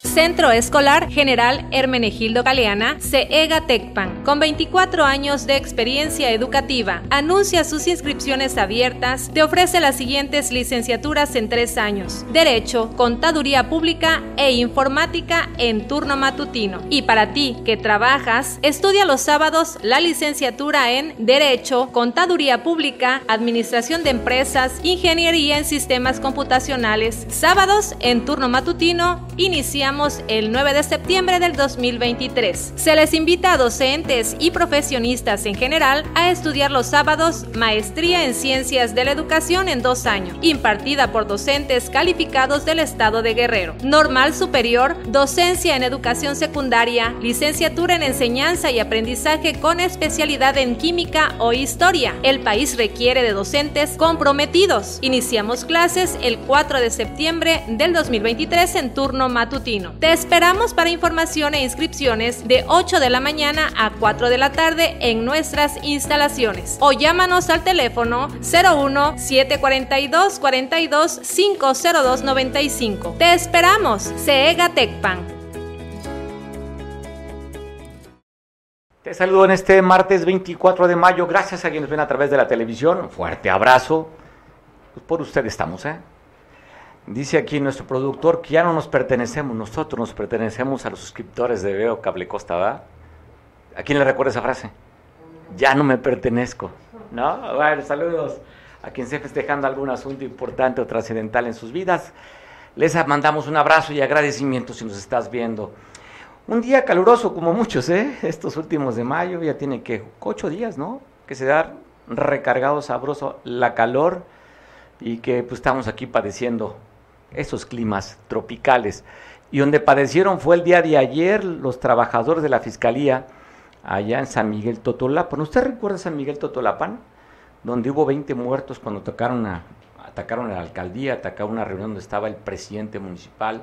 Centro Escolar General Hermenegildo Galeana, CEGA Tecpan, con 24 años de experiencia educativa. Anuncia sus inscripciones abiertas. Te ofrece las siguientes licenciaturas en tres años: Derecho, Contaduría Pública e Informática en turno matutino. Y para ti que trabajas, estudia los sábados la licenciatura en Derecho, Contaduría Pública, Administración de Empresas, Ingeniería en Sistemas Computacionales. Sábados en turno matutino, inicia el 9 de septiembre del 2023. Se les invita a docentes y profesionistas en general a estudiar los sábados Maestría en Ciencias de la Educación en dos años, impartida por docentes calificados del Estado de Guerrero. Normal Superior, Docencia en Educación Secundaria, Licenciatura en Enseñanza y Aprendizaje con especialidad en Química o Historia. El país requiere de docentes comprometidos. Iniciamos clases el 4 de septiembre del 2023 en turno matutino. Te esperamos para información e inscripciones de 8 de la mañana a 4 de la tarde en nuestras instalaciones o llámanos al teléfono 01 742 42 502 95. Te esperamos, CEGA Tecpan. Te saludo en este martes 24 de mayo. Gracias a quienes ven a través de la televisión. Un fuerte abrazo. Pues por usted estamos, ¿eh? Dice aquí nuestro productor que ya no nos pertenecemos, nosotros nos pertenecemos a los suscriptores de Veo Cable Costa, ¿va? ¿A quién le recuerda esa frase? Ya no me pertenezco, ¿no? Bueno, saludos a quien esté festejando algún asunto importante o trascendental en sus vidas. Les mandamos un abrazo y agradecimiento si nos estás viendo. Un día caluroso como muchos, ¿eh? Estos últimos de mayo ya tiene que ocho días, ¿no? Que se da recargado, sabroso la calor y que pues estamos aquí padeciendo esos climas tropicales. Y donde padecieron fue el día de ayer los trabajadores de la Fiscalía allá en San Miguel Totolapan. ¿Usted recuerda San Miguel Totolapan? Donde hubo 20 muertos cuando atacaron a, atacaron a la alcaldía, atacaron una reunión donde estaba el presidente municipal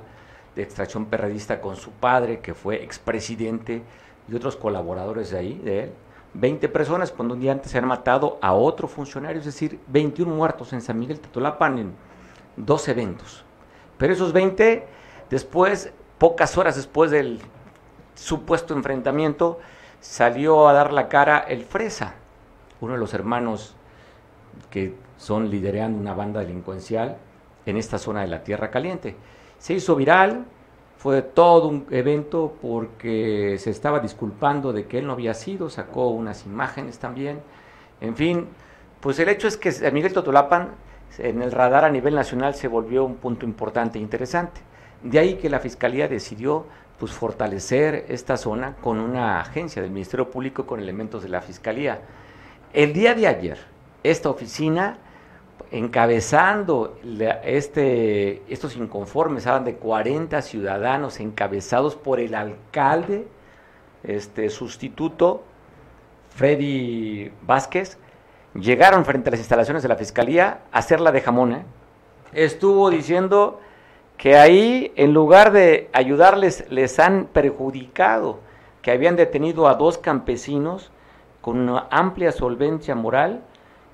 de extracción perredista con su padre, que fue expresidente, y otros colaboradores de ahí, de él. 20 personas cuando un día antes se han matado a otro funcionario, es decir, 21 muertos en San Miguel Totolapan en dos eventos. Pero esos 20, después, pocas horas después del supuesto enfrentamiento, salió a dar la cara el Fresa, uno de los hermanos que son liderando una banda delincuencial en esta zona de la Tierra Caliente. Se hizo viral, fue todo un evento porque se estaba disculpando de que él no había sido, sacó unas imágenes también. En fin, pues el hecho es que Miguel Totolapan en el radar a nivel nacional se volvió un punto importante e interesante. De ahí que la Fiscalía decidió pues, fortalecer esta zona con una agencia del Ministerio Público con elementos de la Fiscalía. El día de ayer, esta oficina, encabezando este, estos inconformes, hablan de 40 ciudadanos encabezados por el alcalde este, sustituto, Freddy Vázquez, llegaron frente a las instalaciones de la fiscalía a hacerla de jamón. ¿eh? Estuvo diciendo que ahí, en lugar de ayudarles, les han perjudicado, que habían detenido a dos campesinos con una amplia solvencia moral,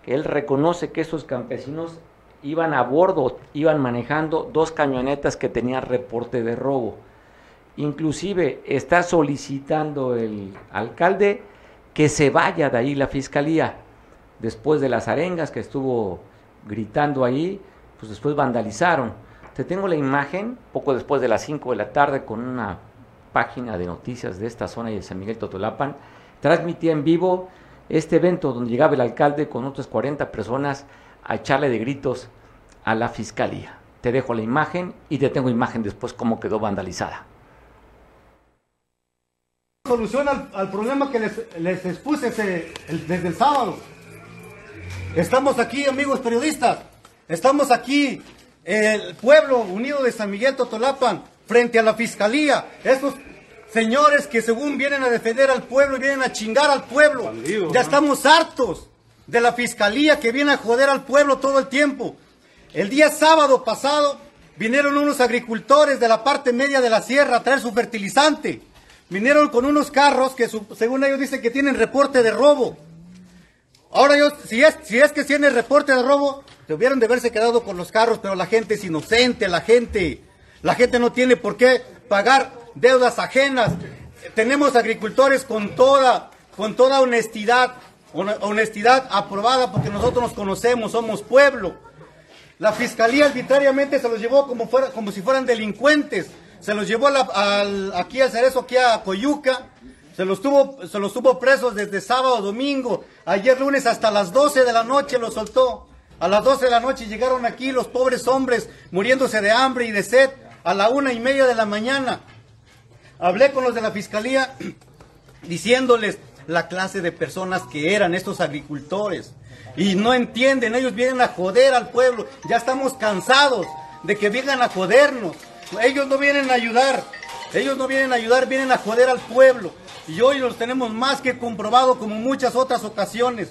él reconoce que esos campesinos iban a bordo, iban manejando dos camionetas que tenían reporte de robo. Inclusive está solicitando el alcalde que se vaya de ahí la fiscalía después de las arengas que estuvo gritando ahí, pues después vandalizaron. Te tengo la imagen, poco después de las 5 de la tarde, con una página de noticias de esta zona y de San Miguel Totolapan, transmitía en vivo este evento donde llegaba el alcalde con otras 40 personas a echarle de gritos a la fiscalía. Te dejo la imagen y te tengo imagen después cómo quedó vandalizada. Solución al, problema que les, expuse desde el sábado. Estamos aquí, amigos periodistas. Estamos aquí, el pueblo unido de San Miguel Totolapan, frente a la fiscalía. Esos señores que según vienen a defender al pueblo y vienen a chingar al pueblo. Ya estamos hartos de la fiscalía que viene a joder al pueblo todo el tiempo. El día sábado pasado vinieron unos agricultores de la parte media de la sierra a traer su fertilizante. Vinieron con unos carros que según ellos dicen que tienen reporte de robo. Ahora yo, si es, si es que tiene reporte de robo, hubieran de haberse quedado con los carros, pero la gente es inocente, la gente, la gente no tiene por qué pagar deudas ajenas. Tenemos agricultores con toda, con toda honestidad, honestidad aprobada porque nosotros nos conocemos, somos pueblo. La fiscalía arbitrariamente se los llevó como, fuera, como si fueran delincuentes. Se los llevó al, aquí al Cerezo, aquí a Coyuca. Se los, tuvo, se los tuvo presos desde sábado, domingo. Ayer lunes hasta las 12 de la noche los soltó. A las 12 de la noche llegaron aquí los pobres hombres muriéndose de hambre y de sed. A la una y media de la mañana. Hablé con los de la fiscalía diciéndoles la clase de personas que eran estos agricultores. Y no entienden, ellos vienen a joder al pueblo. Ya estamos cansados de que vengan a jodernos. Ellos no vienen a ayudar. Ellos no vienen a ayudar, vienen a joder al pueblo. Y hoy los tenemos más que comprobado como muchas otras ocasiones.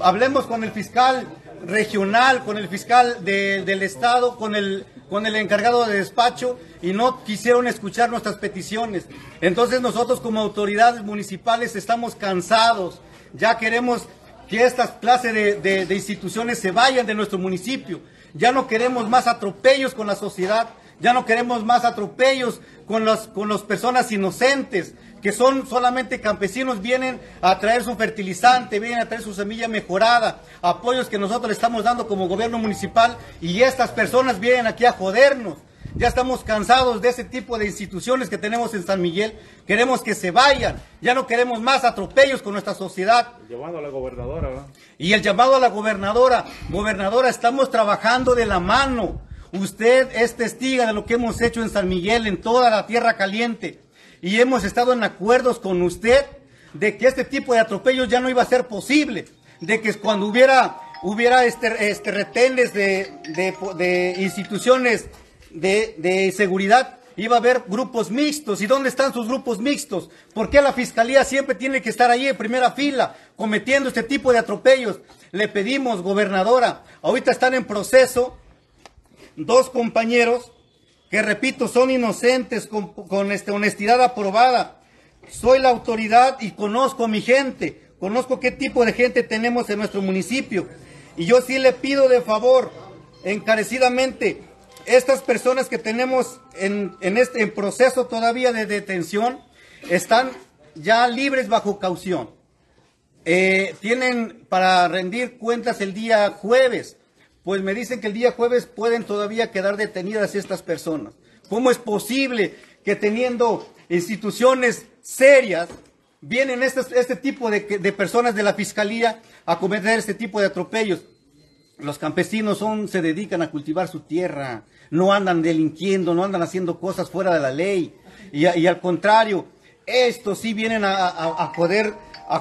Hablemos con el fiscal regional, con el fiscal del estado, con el, con el encargado de despacho y no quisieron escuchar nuestras peticiones. Entonces nosotros como autoridades municipales estamos cansados. Ya queremos que estas clases de, instituciones se vayan de nuestro municipio. Ya no queremos más atropellos con la sociedad, ya no queremos más atropellos con las con las personas inocentes, que son solamente campesinos, vienen a traer su fertilizante, vienen a traer su semilla mejorada, apoyos que nosotros le estamos dando como gobierno municipal y estas personas vienen aquí a jodernos. Ya estamos cansados de ese tipo de instituciones que tenemos en San Miguel. Queremos que se vayan. Ya no queremos más atropellos con nuestra sociedad. Llamado a la gobernadora. Y el llamado a la gobernadora. Gobernadora, estamos trabajando de la mano. Usted es testiga de lo que hemos hecho en San Miguel, en toda la tierra caliente. Y hemos estado en acuerdos con usted de que este tipo de atropellos ya no iba a ser posible. De que cuando hubiera, hubiera este, este retenes de, de, de instituciones de, seguridad iba a haber grupos mixtos. ¿Y dónde están sus grupos mixtos? ¿Por qué la fiscalía siempre tiene que estar ahí en primera fila cometiendo este tipo de atropellos? Le pedimos, gobernadora, ahorita están en proceso dos compañeros que, repito, son inocentes con, con esta honestidad aprobada. Soy la autoridad y conozco mi gente, conozco qué tipo de gente tenemos en nuestro municipio. Y yo sí le pido de favor, encarecidamente, estas personas que tenemos en, este proceso todavía de detención están ya libres bajo caución. Eh, tienen para rendir cuentas el día jueves. Pues me dicen que el día jueves pueden todavía quedar detenidas estas personas. ¿Cómo es posible que teniendo instituciones serias vienen este tipo de, de personas de la fiscalía a cometer este tipo de atropellos? Los campesinos son, se dedican a cultivar su tierra, no andan delinquiendo, no andan haciendo cosas fuera de la ley. Y, al contrario, estos sí vienen a, a, a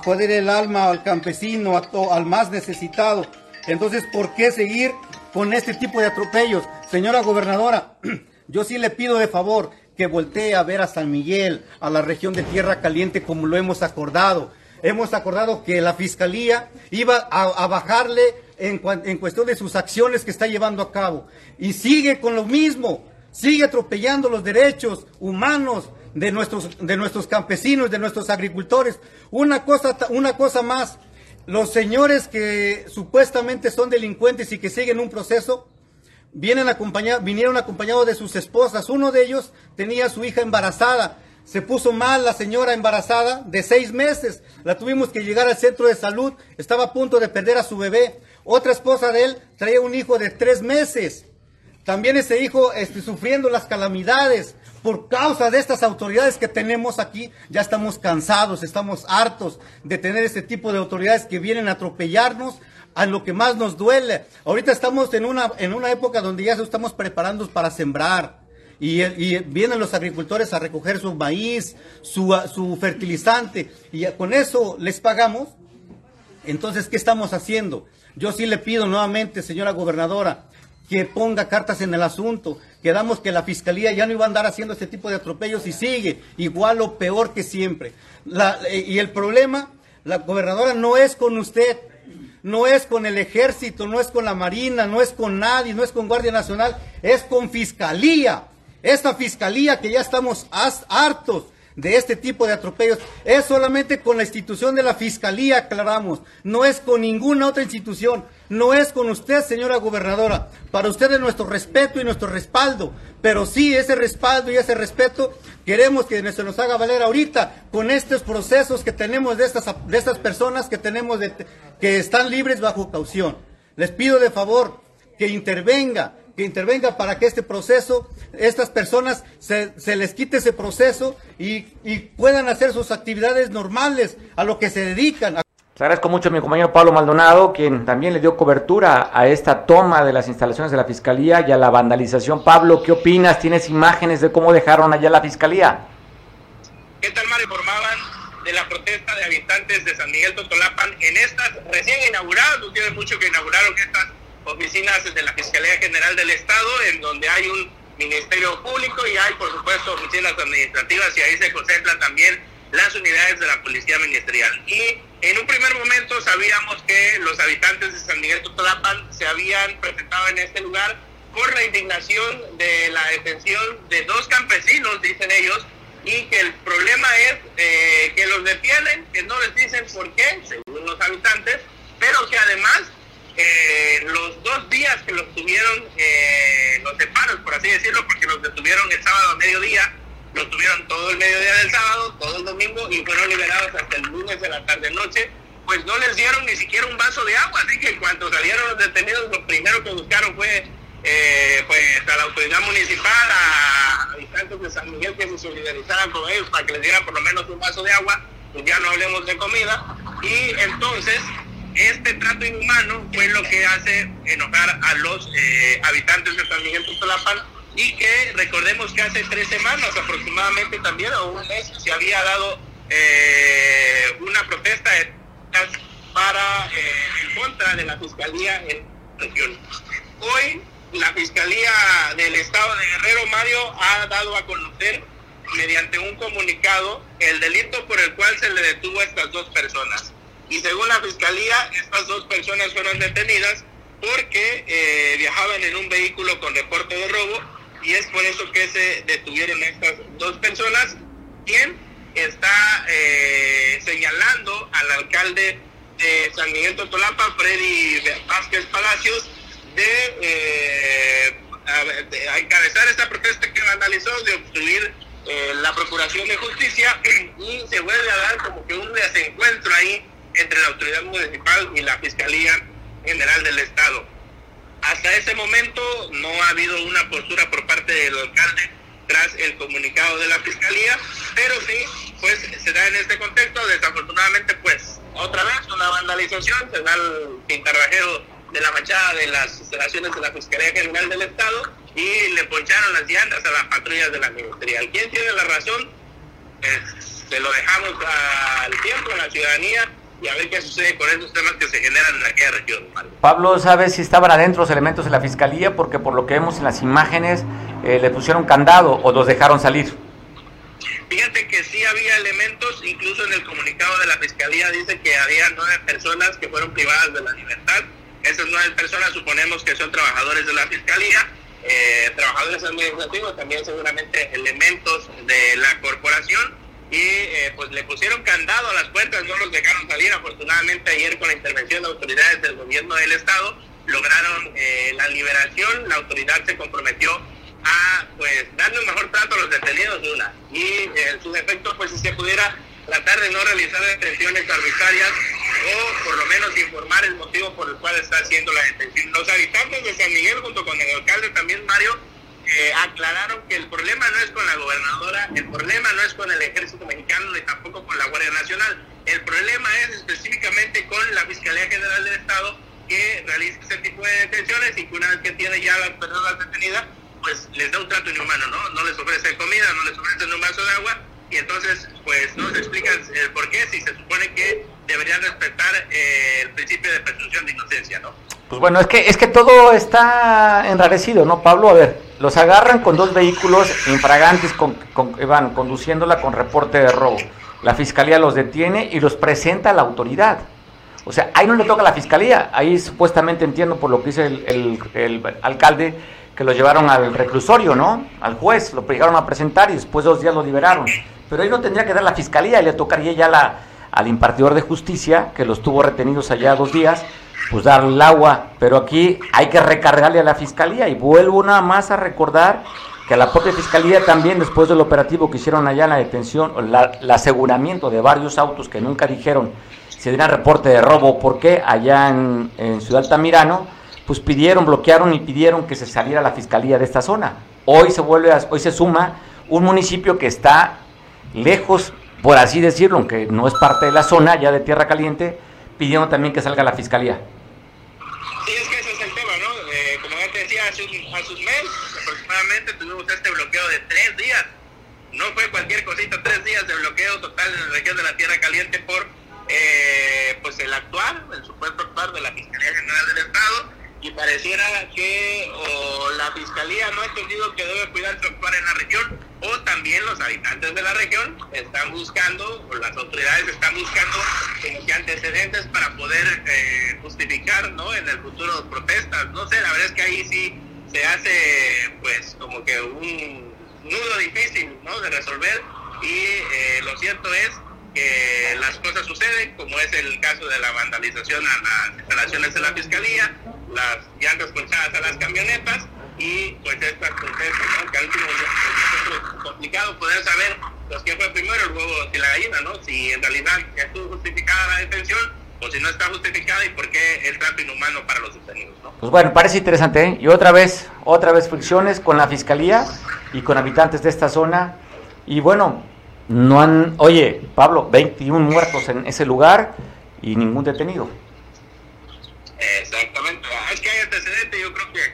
joder el alma al campesino, al más necesitado. Entonces, ¿por qué seguir con este tipo de atropellos? Señora gobernadora, yo sí le pido de favor que voltee a ver a San Miguel, a la región de Tierra Caliente, como lo hemos acordado. Hemos acordado que la fiscalía iba a bajarle en, cuestión de sus acciones que está llevando a cabo. Y sigue con lo mismo, sigue atropellando los derechos humanos de nuestros, de nuestros campesinos, de nuestros agricultores. Una cosa, una cosa más, los señores que supuestamente son delincuentes y que siguen un proceso, vienen vinieron acompañados de sus esposas. Uno de ellos tenía a su hija embarazada. Se puso mal la señora embarazada de seis meses. La tuvimos que llegar al centro de salud. Estaba a punto de perder a su bebé. Otra esposa de él traía un hijo de tres meses. También ese hijo este, sufriendo las calamidades por causa de estas autoridades que tenemos aquí. Ya estamos cansados, estamos hartos de tener este tipo de autoridades que vienen a atropellarnos a lo que más nos duele. Ahorita estamos en una, en una época donde ya estamos preparando para sembrar. Y, vienen los agricultores a recoger su maíz, su, su fertilizante, y con eso les pagamos. Entonces, ¿qué estamos haciendo? Yo sí le pido nuevamente, señora gobernadora, que ponga cartas en el asunto. Quedamos que la fiscalía ya no iba a andar haciendo este tipo de atropellos y sigue igual o peor que siempre. y el problema, la gobernadora no es con usted. no es con el ejército, no es con la marina, no es con nadie, no es con Guardia Nacional, es con fiscalía. Esta fiscalía que ya estamos hartos de este tipo de atropellos es solamente con la institución de la fiscalía, aclaramos, no es con ninguna otra institución, no es con usted, señora gobernadora. Para usted es nuestro respeto y nuestro respaldo, pero sí ese respaldo y ese respeto queremos que se nos haga valer ahorita con estos procesos que tenemos de estas, de estas personas que tenemos de, que están libres bajo caución. Les pido de favor que intervenga, que intervenga para que este proceso, estas personas se, se les quite ese proceso y, y, puedan hacer sus actividades normales a lo que se dedican. Les agradezco mucho a mi compañero Pablo Maldonado, quien también le dio cobertura a esta toma de las instalaciones de la Fiscalía y a la vandalización. Pablo, ¿qué opinas? ¿Tienes imágenes de cómo dejaron allá la Fiscalía? ¿Qué tal, Mario? Informaban de la protesta de habitantes de San Miguel Totolapan en estas recién inauguradas, no tiene mucho que inauguraron estas oficinas de la Fiscalía General del Estado, en donde hay un Ministerio Público y hay, por supuesto, oficinas administrativas y ahí se concentran también las unidades de la Policía Ministerial. Y en un primer momento sabíamos que los habitantes de San Miguel Totolapan se habían presentado en este lugar por la indignación de la detención de dos campesinos, dicen ellos, y que el problema es eh, que los detienen, que no les dicen por qué, según los habitantes, pero que además eh, los dos días que los tuvieron, eh, los separos, por así decirlo, porque los detuvieron el sábado a mediodía, los tuvieron todo el mediodía del sábado, todo el domingo y fueron liberados hasta el lunes de la tarde-noche, pues no les dieron ni siquiera un vaso de agua, así que en cuanto salieron los detenidos, lo primero que buscaron fue eh, pues a la autoridad municipal, a habitantes de San Miguel que se solidarizaran con ellos para que les dieran por lo menos un vaso de agua, pues ya no hablemos de comida, y entonces este trato inhumano fue lo que hace enojar a los eh, habitantes de San Miguel Tutolapan y que recordemos que hace tres semanas aproximadamente también o un mes se había dado eh, una protesta para eh, en contra de la fiscalía en la región. Hoy la fiscalía del estado de Guerrero Mario ha dado a conocer mediante un comunicado el delito por el cual se le detuvo a estas dos personas y según la fiscalía, estas dos personas fueron detenidas porque eh, viajaban en un vehículo con reporte de robo y es por eso que se detuvieron estas dos personas, quien está eh, señalando al alcalde de San Miguel Totolapa, Freddy Vázquez Palacios, de, eh, encabezar esta protesta que vandalizó, de obstruir la Procuración de Justicia y se vuelve a dar como que un desencuentro ahí entre la autoridad municipal y la Fiscalía General del Estado. Hasta ese momento no ha habido una postura por parte del alcalde tras el comunicado de la Fiscalía, pero sí, pues se da en este contexto, desafortunadamente, pues otra vez una vandalización, se da el pintarrajero de la fachada de las instalaciones de la Fiscalía General del Estado y le poncharon las llantas a las patrullas de la ministerial. ¿Quién tiene la razón? Pues se lo dejamos al tiempo, a la ciudadanía, y a ver qué sucede con esos temas que se generan en aquella región. Pablo, ¿sabes si estaban adentro los elementos de la fiscalía? Porque por lo que vemos en las imágenes, eh, le pusieron candado o los dejaron salir. Fíjate que sí había elementos, incluso en el comunicado de la fiscalía dice que había nueve personas que fueron privadas de la libertad. Esas nueve personas suponemos que son trabajadores de la fiscalía, eh, trabajadores administrativos, también seguramente elementos de la corporación y eh, pues le pusieron candado a las puertas, no los dejaron salir. Afortunadamente ayer con la intervención de autoridades del gobierno del estado lograron eh, la liberación, la autoridad se comprometió a pues darle un mejor trato a los detenidos de una y eh, en su defecto pues si se pudiera tratar de no realizar detenciones arbitrarias o por lo menos informar el motivo por el cual está haciendo la detención. Los habitantes de San Miguel junto con el alcalde también Mario eh, aclararon que el problema no es con la gobernadora, el problema no es con el ejército mexicano ni tampoco con la Guardia Nacional. El problema es específicamente con la Fiscalía General del Estado que realiza ese tipo de detenciones y que una vez que tiene ya las personas detenidas, pues les da un trato inhumano, ¿no? No les ofrece comida, no les ofrecen un vaso de agua y entonces pues no se explica el por qué si se supone que deberían respetar eh, el principio de presunción de inocencia, ¿no? Pues bueno, es que, es que todo está enrarecido, ¿no, Pablo? A ver, los agarran con dos vehículos infragantes, con, van conduciéndola con reporte de robo. La fiscalía los detiene y los presenta a la autoridad. O sea, ahí no le toca a la fiscalía. Ahí supuestamente entiendo por lo que dice el, alcalde que lo llevaron al reclusorio, ¿no? Al juez, lo llegaron a presentar y después de dos días lo liberaron. Pero ahí no tendría que dar la fiscalía le tocaría ya la, al impartidor de justicia, que los tuvo retenidos allá dos días, pues darle el agua. Pero aquí hay que recargarle a la fiscalía y vuelvo nada más a recordar que la propia fiscalía también, después del operativo que hicieron allá en la detención, el aseguramiento de varios autos que nunca dijeron si dieran reporte de robo, porque allá en, Ciudad Altamirano, pues pidieron, bloquearon y pidieron que se saliera la fiscalía de esta zona. Hoy se vuelve, hoy se suma un municipio que está lejos, por así decirlo, aunque no es parte de la zona ya de Tierra Caliente, pidieron también que salga la fiscalía. Sí, es que ese es el tema, ¿no? Eh, como te decía, hace un mes aproximadamente tuvimos este bloqueo de tres días. No fue cualquier cosita, tres días de bloqueo total en la región de la Tierra Caliente por eh, pues el actual, el supuesto actual de la Fiscalía General del Estado y pareciera que o la Fiscalía no ha entendido que debe cuidar su actuar en la región o también los habitantes de la región están buscando, o las autoridades están buscando que antecedentes para poder eh, justificar ¿no? en el futuro protestas. No sé, la verdad es que ahí sí se hace pues como que un nudo difícil ¿no? de resolver y eh, lo cierto es que las cosas suceden, como es el caso de la vandalización a las instalaciones de la fiscalía, las llantas ponchadas a las camionetas y pues estas protestas, ¿no? que al último es complicado poder saber pues, qué fue primero el huevo y la gallina, ¿no? si en realidad estuvo justificada la detención o si no está justificada y por qué el trato inhumano para los detenidos. ¿no? Pues bueno, parece interesante. ¿eh? Y otra vez, otra vez fricciones con la fiscalía y con habitantes de esta zona. Y bueno, no han, oye, Pablo, 21 muertos en ese lugar y ningún detenido. Exactamente, ah, es que hay antecedentes, yo creo que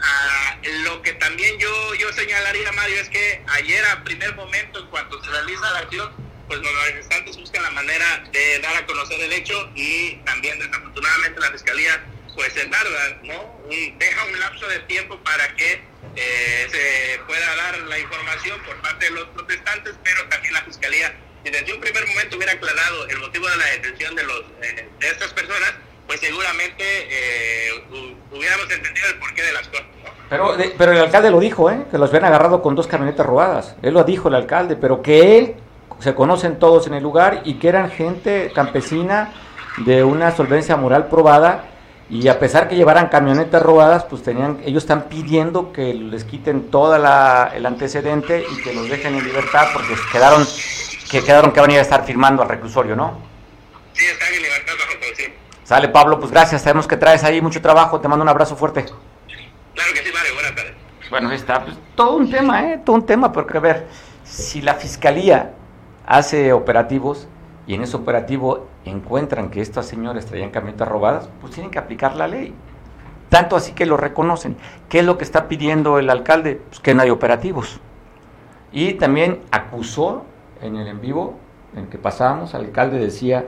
ah, lo que también yo, yo señalaría, Mario, es que ayer a primer momento, en cuanto se realiza la acción, pues los manifestantes buscan la manera de dar a conocer el hecho y también desafortunadamente la fiscalía pues se tarda, ¿no? deja un lapso de tiempo para que eh, se pueda dar la información por parte de los protestantes, pero también la fiscalía, si desde un primer momento hubiera aclarado el motivo de la detención de, los, eh, de estas personas, pues seguramente eh, hubiéramos entendido el porqué de las cosas. Pero, pero el alcalde lo dijo, ¿eh? que los habían agarrado con dos camionetas robadas. Él lo dijo el alcalde, pero que él se conocen todos en el lugar y que eran gente campesina de una solvencia moral probada y a pesar que llevaran camionetas robadas, pues tenían, ellos están pidiendo que les quiten todo el antecedente y que los dejen en libertad porque quedaron que quedaron que van a, ir a estar firmando al reclusorio, ¿no? Sí, están en libertad Sale Pablo, pues gracias, sabemos que traes ahí mucho trabajo, te mando un abrazo fuerte. Claro que sí, vale, buenas tardes. Bueno, ahí está, pues, todo un tema, ¿eh? Todo un tema, porque a ver, si la fiscalía hace operativos y en ese operativo encuentran que estos señores traían camionetas robadas, pues tienen que aplicar la ley. Tanto así que lo reconocen. ¿Qué es lo que está pidiendo el alcalde? Pues que no hay operativos. Y también acusó en el en vivo en que pasábamos, el alcalde decía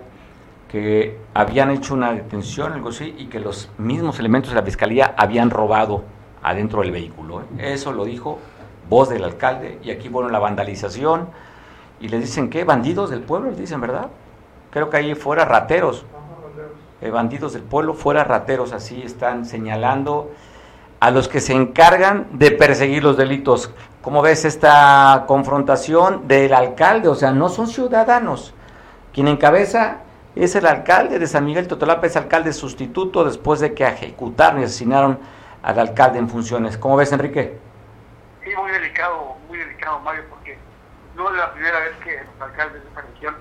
que habían hecho una detención, algo así, y que los mismos elementos de la fiscalía habían robado adentro del vehículo. ¿eh? Eso lo dijo voz del alcalde, y aquí, bueno, la vandalización, y le dicen que bandidos del pueblo, les dicen, ¿verdad? Creo que ahí fuera rateros, eh, bandidos del pueblo, fuera rateros, así están señalando a los que se encargan de perseguir los delitos. ¿Cómo ves esta confrontación del alcalde? O sea, no son ciudadanos. Quien encabeza es el alcalde de San Miguel Totolapa, es alcalde sustituto después de que ejecutaron y asesinaron al alcalde en funciones. ¿Cómo ves, Enrique? Sí, muy delicado, muy delicado, Mario, no es la primera vez que los alcaldes de esta región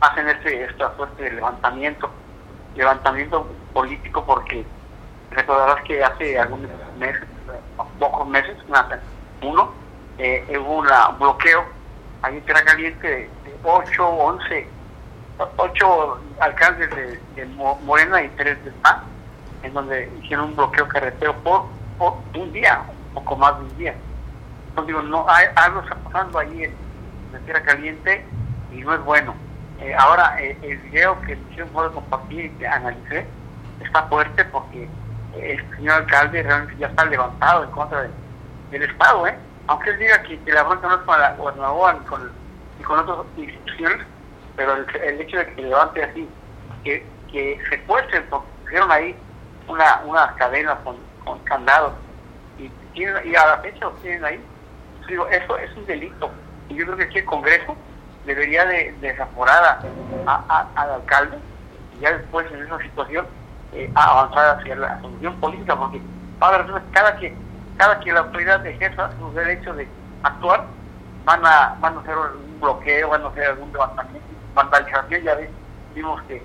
hacen este, esta suerte de levantamiento, levantamiento político, porque recordarás que hace algunos meses, pocos meses, uno, eh, hubo un bloqueo ahí en Tierra Caliente de, 8, 11, 8 alcaldes de, Morena y 3 de PAN, en donde hicieron un bloqueo carretero por, por un día, un poco más de un día digo, no, hay, algo está pasando ahí en, la Tierra Caliente y no es bueno. Eh, ahora, eh, el video que yo puedo compartir y que analicé está fuerte porque el señor alcalde realmente ya está levantado en contra del Estado, ¿eh? Aunque él diga que, la bronca no es con la gobernadora ni con, con otras instituciones, pero el, hecho de que levante así, que que secuestren, porque pusieron ahí una, unas cadenas con, con candados y, y a la fecha lo tienen ahí. Digo, eso es un delito. Y yo creo que aquí el Congreso debería de, desaforar a, al alcalde y ya después en esa situación eh, avanzar hacia la solución política, porque cada que cada que la autoridad ejerza su derecho de actuar, van a, van a hacer un bloqueo, van a hacer algún levantamiento, vandalización, ya ves, vimos que,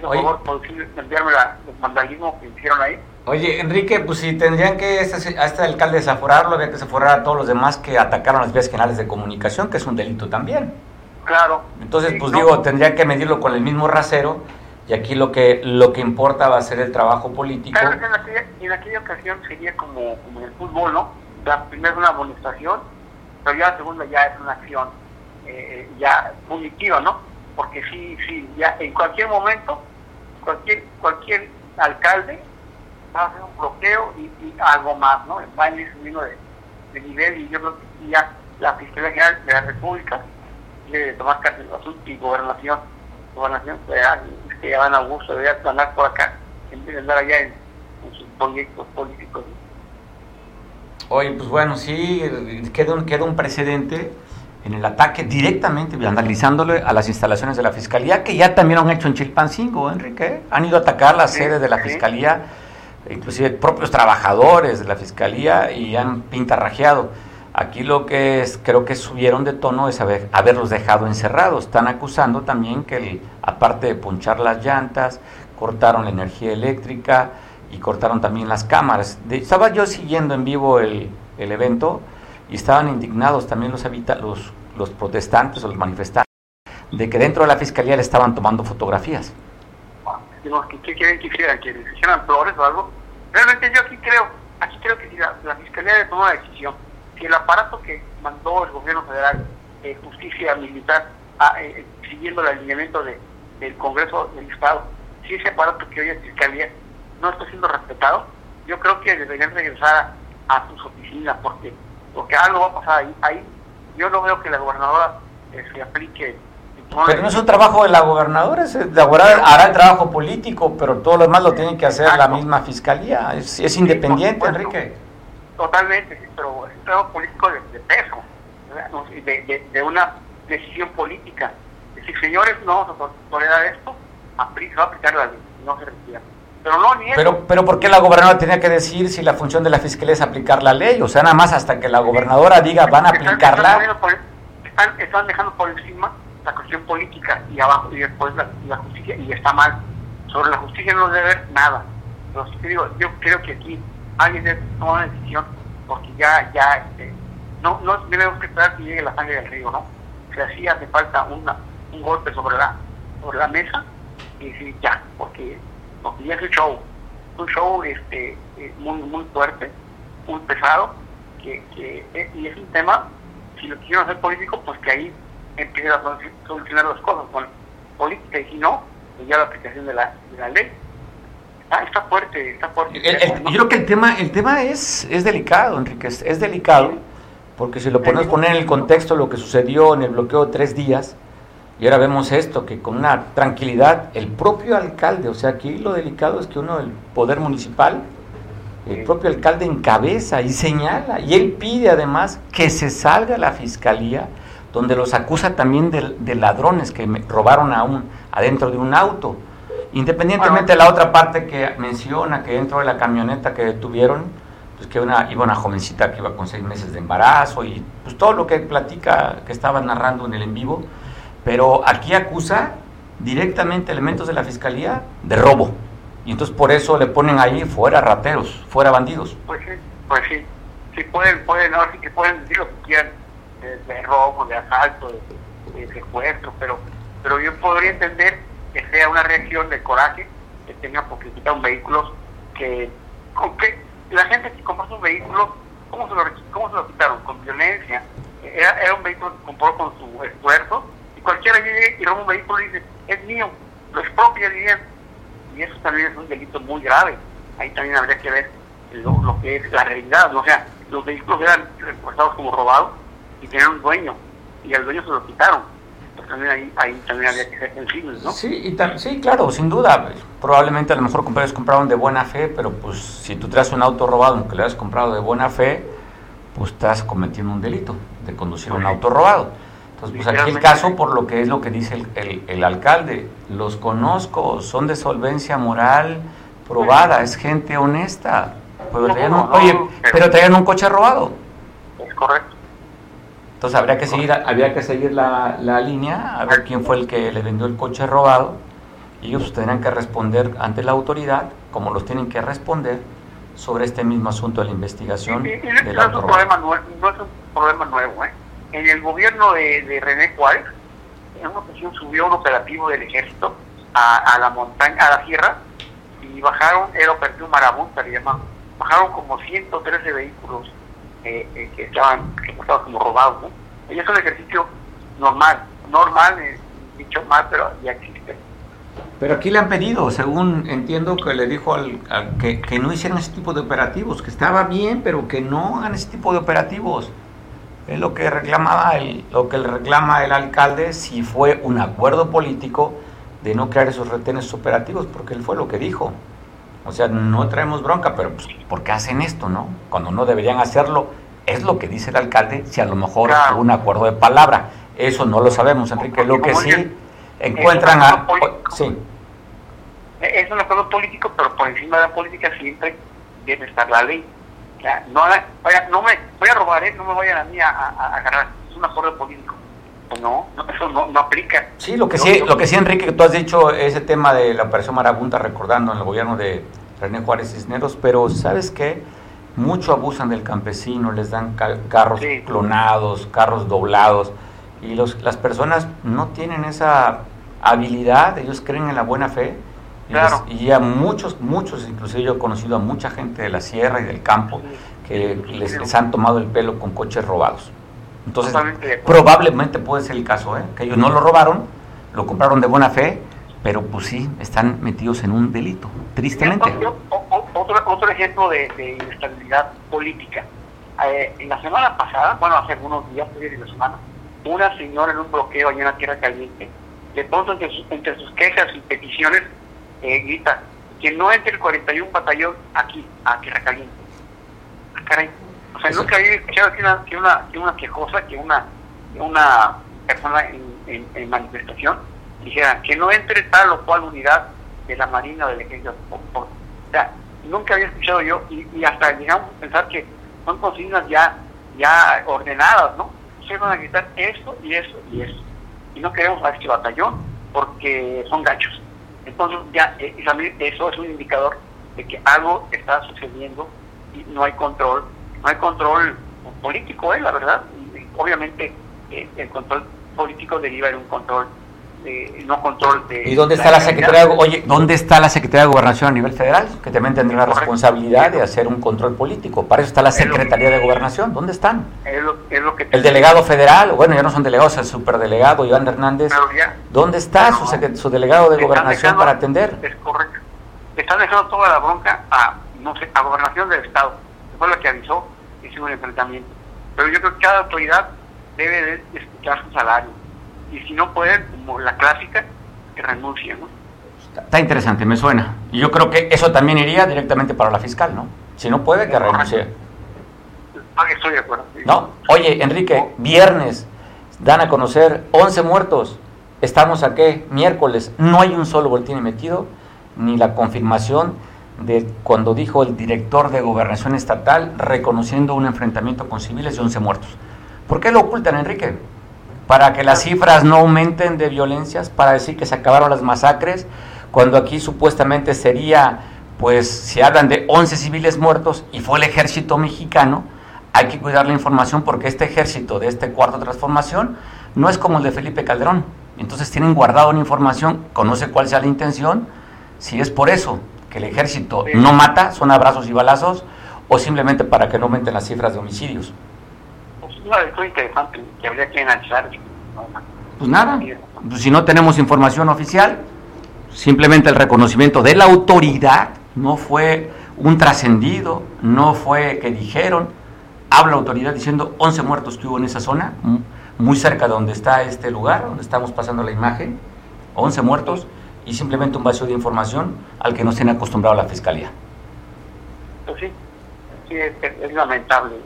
por favor, enviarme la, el vandalismo que hicieron ahí. Oye, Enrique, pues si tendrían que este, a este alcalde desaforarlo, había que desaforar a todos los demás que atacaron las vías generales de comunicación, que es un delito también. Claro. Entonces, pues digo, tendría que medirlo con el mismo rasero y aquí lo que lo que importa va a ser el trabajo político. Claro, en aquella, en aquella ocasión sería como, como en el fútbol, ¿no? La primera es una amonestación, pero ya la segunda ya es una acción eh, ya punitiva, ¿no? Porque sí, sí, ya en cualquier momento, cualquier cualquier alcalde a hacer un bloqueo y, algo más, ¿no? Va a ir subiendo de, de nivel y yo creo que ya la Fiscalía General de la República de tomar cartas y gobernación, gobernación federal, que ya van a gusto de andar por acá, en vez de andar allá en, sus proyectos políticos. Oye, pues bueno, sí, queda un, queda un precedente en el ataque directamente vandalizándole a las instalaciones de la Fiscalía, que ya también han hecho en Chilpancingo, Enrique. Han ido a atacar la sede de la Fiscalía, inclusive propios trabajadores de la Fiscalía, y han pintarrajeado. Aquí lo que es, creo que subieron de tono es haber, haberlos dejado encerrados. Están acusando también que, aparte de punchar las llantas, cortaron la energía eléctrica y cortaron también las cámaras. estaba yo siguiendo en vivo el, evento y estaban indignados también los, los, los protestantes o los manifestantes de que dentro de la fiscalía le estaban tomando fotografías. ¿Qué quieren que hicieran? ¿Que les hicieran flores o algo? Realmente yo aquí creo, aquí creo que si la, fiscalía le toma una decisión si el aparato que mandó el gobierno federal, de justicia militar, eh, siguiendo el alineamiento de, del Congreso del Estado, si ese aparato que hoy es Fiscalía no está siendo respetado, yo creo que deberían regresar a, sus oficinas, porque, porque algo va a pasar ahí. ahí yo no veo que la gobernadora eh, se aplique pero no es un trabajo de la gobernadora, la gobernadora hará el trabajo político, pero todo lo demás lo tiene que hacer la misma fiscalía. Es, es independiente, Enrique. Totalmente, sí, pero es un trabajo político de, peso, de, de, una decisión política. Decir, señores, no vamos a tolerar esto, se va a aplicar la ley, no se retira. Pero no, ni pero, pero ¿por qué la gobernadora tenía que decir si la función de la fiscalía es aplicar la ley? O sea, nada más hasta que la gobernadora diga van a aplicarla. Están, están, dejando por encima la cuestión política y abajo y después la, justicia y está mal. Sobre la justicia no debe haber nada. Pero digo, yo creo que aquí alguien debe tomar una decisión porque ya, ya, este, no, no debemos esperar que llegue la sangre del río, ¿no? O sea, sí hace falta una, un golpe sobre la, sobre la mesa y decir ya, porque, porque ya es un show, un show este, eh, muy, muy fuerte, muy pesado, que, que, eh, y es un tema, si lo quieren hacer político, pues que ahí empiece a solucionar las cosas con política y si no, pues ya la aplicación de la, de la ley. Ah, está fuerte, está fuerte. yo creo que el tema, el tema es, es delicado, Enrique, es, delicado, porque si lo podemos poner en el contexto de lo que sucedió en el bloqueo de tres días, y ahora vemos esto, que con una tranquilidad, el propio alcalde, o sea, aquí lo delicado es que uno del poder municipal, el propio alcalde encabeza y señala, y él pide además que se salga la fiscalía, donde los acusa también de, de ladrones que robaron a un, adentro de un auto Independientemente de la otra parte que menciona, que dentro de la camioneta que detuvieron, pues que una, iba una jovencita que iba con seis meses de embarazo y pues todo lo que platica, que estaba narrando en el en vivo, pero aquí acusa directamente elementos de la fiscalía de robo. Y entonces por eso le ponen ahí fuera rateros, fuera bandidos. Pues sí, pues sí. Sí pueden, pueden, ahora sí que pueden decir lo que quieran, de, robo, de asalto, de, de secuestro, pero, pero yo podría entender que sea una reacción de coraje, que tenga porque quitar un vehículo que, con que la gente que compró un vehículo, ¿cómo se lo, cómo se lo quitaron? Con violencia. Era, era un vehículo que compró con su esfuerzo y cualquiera llegue y roba un vehículo y dice, es mío, lo expropia bien. Y eso también es un delito muy grave. Ahí también habría que ver lo, lo que es la realidad. O sea, los vehículos eran reportados como robados y tenían un dueño y al dueño se lo quitaron pues también ahí, ahí también había que ser sensibles, ¿no? Sí, y sí, claro, sin duda. Probablemente a lo mejor compradores compraron de buena fe, pero pues si tú traes un auto robado, aunque lo hayas comprado de buena fe, pues estás cometiendo un delito de conducir un auto robado. Entonces, pues aquí el caso, por lo que es lo que dice el, el, el alcalde, los conozco, son de solvencia moral probada, es gente honesta. Pero traían un, oye, pero traían un coche robado. Es correcto. Entonces habría que seguir, habría que seguir la, la, línea, a ver quién fue el que le vendió el coche robado. Y ellos tendrán que responder ante la autoridad, como los tienen que responder sobre este mismo asunto de la investigación. Y, y, y no, es un problema nuevo, no es un problema nuevo. ¿eh? En el gobierno de, de, René Juárez, en una ocasión subió un operativo del ejército a, a la montaña, a la sierra, y bajaron, era operativo Marabunta, le llamaban, bajaron como 113 vehículos eh, eh, que estaban estaban como robados, ¿no? Y es un ejercicio normal, normal, eh, dicho mal, pero ya existe. Pero aquí le han pedido, según entiendo que le dijo al, al que, que, no hicieran ese tipo de operativos, que estaba bien, pero que no hagan ese tipo de operativos. Es lo que reclamaba el, lo que le reclama el alcalde si fue un acuerdo político de no crear esos retenes operativos, porque él fue lo que dijo. O sea, no traemos bronca, pero pues, ¿por qué hacen esto, no? Cuando no deberían hacerlo, es lo que dice el alcalde, si a lo mejor claro. hubo un acuerdo de palabra. Eso no lo sabemos, Enrique. Lo que sí encuentran a... Sí. Es un acuerdo político, pero por encima de la política siempre debe estar la ley. O sea, no, vaya, no me voy a robar, ¿eh? no me vayan a mí a, a, a agarrar. Es un acuerdo político. Pues no, no, eso no, no, aplica. Sí, lo que sí, lo que sí, Enrique, que tú has dicho ese tema de la operación Marabunta, recordando en el gobierno de René Juárez Cisneros, pero ¿sabes qué? Mucho abusan del campesino, les dan ca carros sí. clonados, carros doblados, y los, las personas no tienen esa habilidad, ellos creen en la buena fe, claro. y, les, y a muchos, muchos, inclusive yo he conocido a mucha gente de la sierra y del campo, que les, les han tomado el pelo con coches robados. Entonces, probablemente puede ser el caso, ¿eh? que ellos no lo robaron, lo compraron de buena fe, pero pues sí, están metidos en un delito, tristemente. Yo, otro, otro ejemplo de, de inestabilidad política. Eh, en la semana pasada, bueno, hace algunos días, de la semana, una señora en un bloqueo allá en la Tierra Caliente, de pronto entre sus, entre sus quejas y peticiones, eh, grita que no entre el 41 batallón aquí, a Tierra Caliente. Ah, caray o sea, nunca había escuchado que una, que una, que una quejosa, que una, que una persona en, en, manifestación dijera que no entre tal o cual unidad de la Marina o del Ejército. O sea, nunca había escuchado yo y, y, hasta llegamos a pensar que son consignas ya, ya ordenadas, ¿no? Ustedes van a gritar esto y eso y eso. Y no queremos a este batallón porque son gachos. Entonces, ya, eh, eso es un indicador de que algo está sucediendo y no hay control no hay control político, ¿eh? la verdad. Obviamente eh, el control político deriva en un control de, no control de... ¿Y dónde está la, la Secretaría de, Oye, ¿dónde está la Secretaría de Gobernación a nivel federal? Que también tendría la responsabilidad de hacer un control político. Para eso está la Secretaría de Gobernación. ¿Dónde están? Es lo, es lo que el delegado federal, bueno, ya no son delegados, el superdelegado Iván Hernández. Ya, ¿Dónde está no, su, su, delegado de Gobernación dejando, para atender? Es correcto. Están dejando toda la bronca a, no sé, a Gobernación del Estado fue lo que avisó, hizo un enfrentamiento. Pero yo creo que cada autoridad debe de escuchar su salario. Y si no puede, como la clásica, que renuncie, ¿no? Está interesante, me suena. Y yo creo que eso también iría directamente para la fiscal, ¿no? Si no puede, que renuncie. Ah, estoy de acuerdo. Sí. No, oye, Enrique, viernes dan a conocer 11 muertos. Estamos aquí, miércoles, no hay un solo boletín emitido, ni la confirmación de cuando dijo el director de gobernación estatal reconociendo un enfrentamiento con civiles y 11 muertos. ¿Por qué lo ocultan, Enrique? Para que las cifras no aumenten de violencias, para decir que se acabaron las masacres, cuando aquí supuestamente sería, pues, si hablan de 11 civiles muertos y fue el ejército mexicano, hay que cuidar la información porque este ejército de este cuarto transformación no es como el de Felipe Calderón. Entonces tienen guardado una información, conoce cuál sea la intención, si es por eso que el ejército sí. no mata, son abrazos y balazos, o simplemente para que no aumenten las cifras de homicidios? Pues una interesante que habría que analizar. Pues nada, pues si no tenemos información oficial, simplemente el reconocimiento de la autoridad no fue un trascendido, no fue que dijeron, habla la autoridad diciendo 11 muertos que hubo en esa zona, muy cerca de donde está este lugar, donde estamos pasando la imagen, 11 muertos y simplemente un vacío de información al que no se acostumbrado la Fiscalía. Pues sí, sí es, lamentable,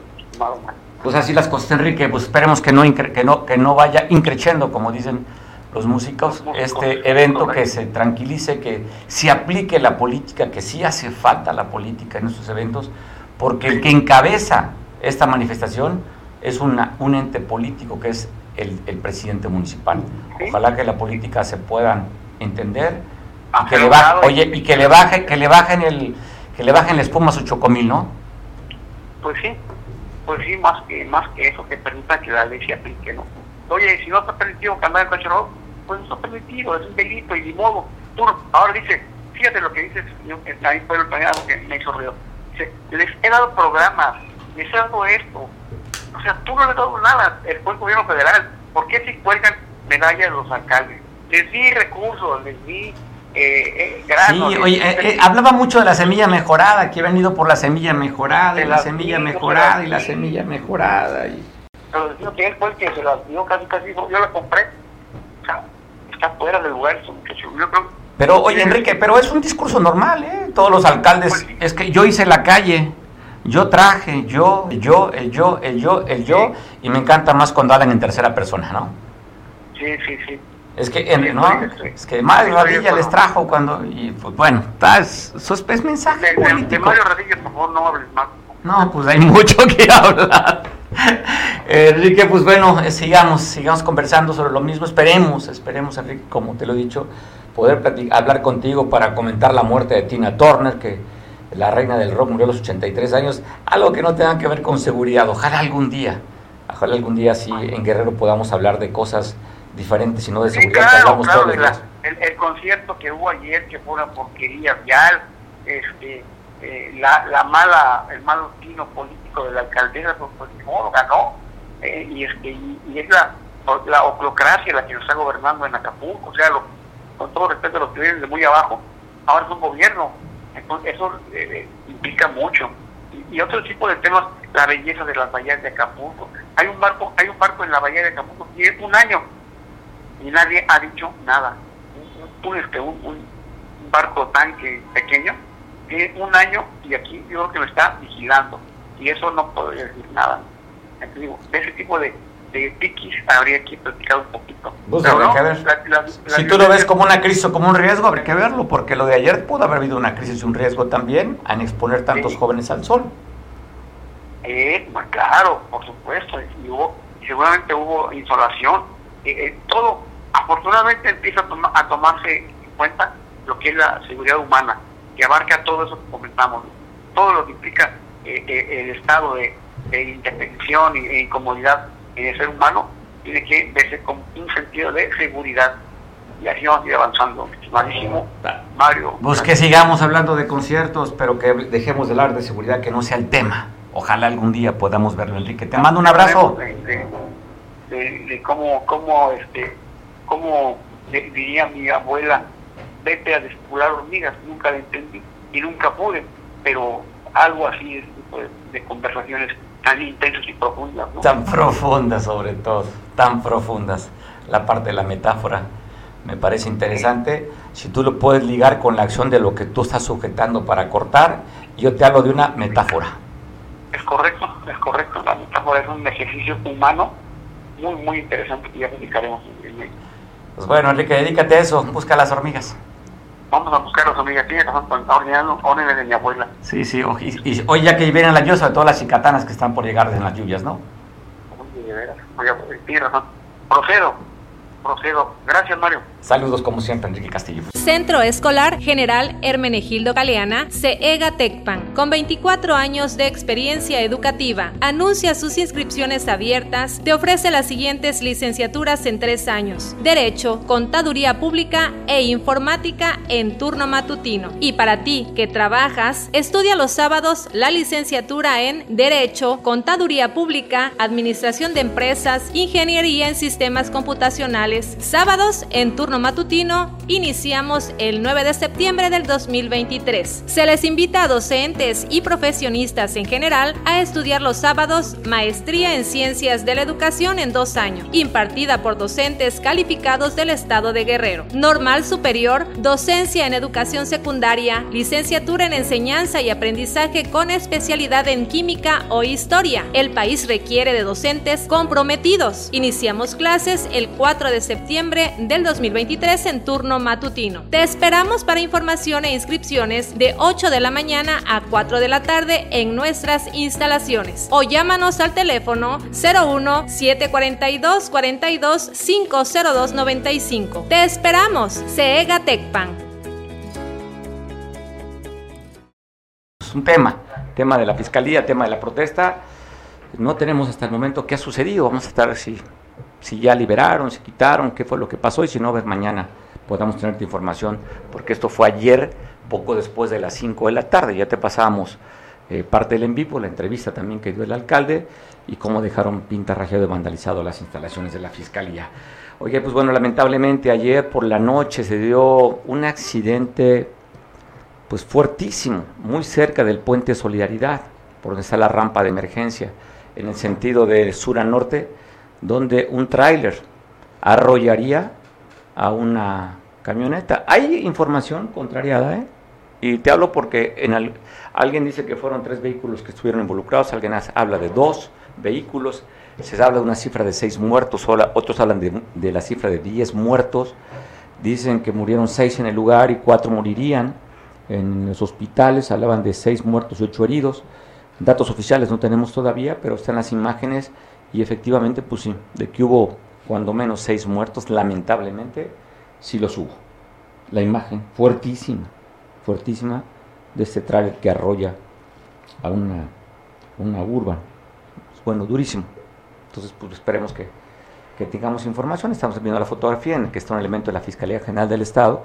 Pues así las cosas, Enrique, pues esperemos que no, que no, que no vaya increciendo, como dicen los músicos, este evento que se tranquilice, que se aplique la política, que sí hace falta la política en estos eventos, porque el que encabeza esta manifestación es una, un ente político que es el, presidente municipal. Ojalá que la política se puedan entender y que le baje, oye, y que le baje, que le bajen el, que le bajen la espuma a su chocomil, ¿no? Pues sí, pues sí, más que, más que eso, que permita que la ley se aplique, ¿no? Oye, si no está permitido cambiar el coche pues no está permitido, es un delito y ni modo. Tú, ahora dice, fíjate lo que dice ahí fue el planeado que me hizo ruido. Dice, les he dado programas, les he dado esto. O sea, tú no le has dado nada, el gobierno federal. ¿Por qué si cuelgan medallas los alcaldes? Les di recursos, les di eh, eh, sí, oye, eh, hablaba mucho de la semilla mejorada, que he venido por la semilla mejorada, y la, semilla mejorada, y la semilla mejorada. Y... Pero digo que él fue el que se la dio casi casi, yo la compré. O sea, está fuera del lugar, Pero, oye, Enrique, pero es un discurso normal, ¿eh? Todos los alcaldes, pues es que yo hice la calle, yo traje, yo, yo, el yo, el yo, el yo, y me encanta más cuando hablan en tercera persona, ¿no? Sí, sí, sí. Es que, no, es que Mario Radilla les trajo cuando, y pues bueno, es, es mensaje político. De Mario Radilla, por favor, no hables más. No, pues hay mucho que hablar. Enrique, pues bueno, eh, sigamos, sigamos conversando sobre lo mismo. Esperemos, esperemos, Enrique, como te lo he dicho, poder hablar contigo para comentar la muerte de Tina Turner, que la reina del rock murió a los 83 años, algo que no tenga que ver con seguridad. Ojalá algún día, ojalá algún día sí en Guerrero podamos hablar de cosas diferentes, sino de seguridad. el, concierto que hubo ayer, que fue una porquería vial, este, eh, la, la mala, el mal tino político de la alcaldesa, pues, pues modo, ganó, eh, y, este, y, es la, la oclocracia la que nos está gobernando en Acapulco, o sea, con todo respeto a los que vienen de muy abajo, ahora es un gobierno, entonces eso eh, implica mucho. Y, y, otro tipo de temas, la belleza de las bahías de Acapulco. Hay un barco, hay un barco en la bahía de Acapulco y es un año y nadie ha dicho nada. Un, este, un, barco tanque pequeño tiene un año y aquí yo creo que lo está vigilando y eso no podría decir nada. de ese tipo de, de piquis habría que platicar un poquito. Pues si tú lo ves como una crisis o como un riesgo, habría que verlo, porque lo de ayer pudo haber habido una crisis y un riesgo también en exponer tantos jóvenes al sol. Eh, claro, por supuesto, y hubo, seguramente hubo insolación, eh, eh, todo afortunadamente empieza a, tomarse en cuenta lo que es la seguridad humana, que abarca todo eso que comentamos, todo lo que implica eh, eh, el estado de, de indefensión e incomodidad en el ser humano, tiene que verse con un sentido de seguridad. Y así vamos a ir avanzando. Estimadísimo Mario. Pues que sigamos hablando de conciertos, pero que dejemos de hablar de seguridad, que no sea el tema. Ojalá algún día podamos verlo, Enrique. Te mando un abrazo. De, de, cómo, cómo este, como diría mi abuela, vete a despular hormigas, nunca la entendí y nunca pude, pero algo así es de, conversaciones tan intensas y profundas. Tan profundas sobre todo, tan profundas. La parte de la metáfora me parece interesante. Si tú lo puedes ligar con la acción de lo que tú estás sujetando para cortar, yo te hablo de una metáfora. Es correcto, es correcto. La metáfora es un ejercicio humano muy, muy interesante que ya dedicaremos en, en pues bueno, Enrique, dedícate a eso, busca las hormigas. Vamos a buscar las hormigas, tiene razón, ordenando órdenes de mi abuela. Sí, sí, y, hoy ya que vienen las lluvias, sobre todo las chicatanas que están por llegar en las lluvias, ¿no? Oye, de veras, tiene razón. Procedo procedo. Gracias, Mario. Saludos como siempre, Enrique Castillo. Centro Escolar General Hermenegildo Galeana, CEGA Tecpan, con 24 años de experiencia educativa. Anuncia sus inscripciones abiertas. Te ofrece las siguientes licenciaturas en tres años: Derecho, Contaduría Pública e Informática en turno matutino. Y para ti que trabajas, estudia los sábados la licenciatura en Derecho, Contaduría Pública, Administración de Empresas, Ingeniería en Sistemas Computacionales Sábados en turno matutino iniciamos el 9 de septiembre del 2023. Se les invita a docentes y profesionistas en general a estudiar los sábados Maestría en Ciencias de la Educación en dos años, impartida por docentes calificados del Estado de Guerrero. Normal Superior, Docencia en Educación Secundaria, Licenciatura en Enseñanza y Aprendizaje con especialidad en Química o Historia. El país requiere de docentes comprometidos. Iniciamos clases el 4 de septiembre del 2023 en turno matutino. Te esperamos para información e inscripciones de 8 de la mañana a 4 de la tarde en nuestras instalaciones o llámanos al teléfono 01 742 42 502 95. Te esperamos, CEGA Tecpan. Es un tema, tema de la fiscalía, tema de la protesta. No tenemos hasta el momento qué ha sucedido. Vamos a estar si, si ya liberaron, si quitaron, qué fue lo que pasó y si no, ves mañana podamos tener información, porque esto fue ayer, poco después de las 5 de la tarde. Ya te pasamos eh, parte del en vivo, la entrevista también que dio el alcalde y cómo dejaron pintarrajeado y vandalizado las instalaciones de la fiscalía. Oye, pues bueno, lamentablemente ayer por la noche se dio un accidente pues fuertísimo, muy cerca del puente Solidaridad, por donde está la rampa de emergencia, en el sentido de sur a norte, donde un tráiler arrollaría a una camioneta. Hay información contrariada, ¿eh? Y te hablo porque en alguien dice que fueron tres vehículos que estuvieron involucrados, alguien habla de dos vehículos, se habla de una cifra de seis muertos, otros hablan de, de la cifra de diez muertos, dicen que murieron seis en el lugar y cuatro morirían en los hospitales, hablaban de seis muertos y ocho heridos. Datos oficiales no tenemos todavía, pero están las imágenes y efectivamente, pues sí, de que hubo cuando menos seis muertos, lamentablemente, sí los hubo. La imagen fuertísima, fuertísima de este tráiler que arrolla a una, una urban. Bueno, durísimo. Entonces, pues esperemos que, que tengamos información. Estamos viendo la fotografía en que está un elemento de la Fiscalía General del Estado,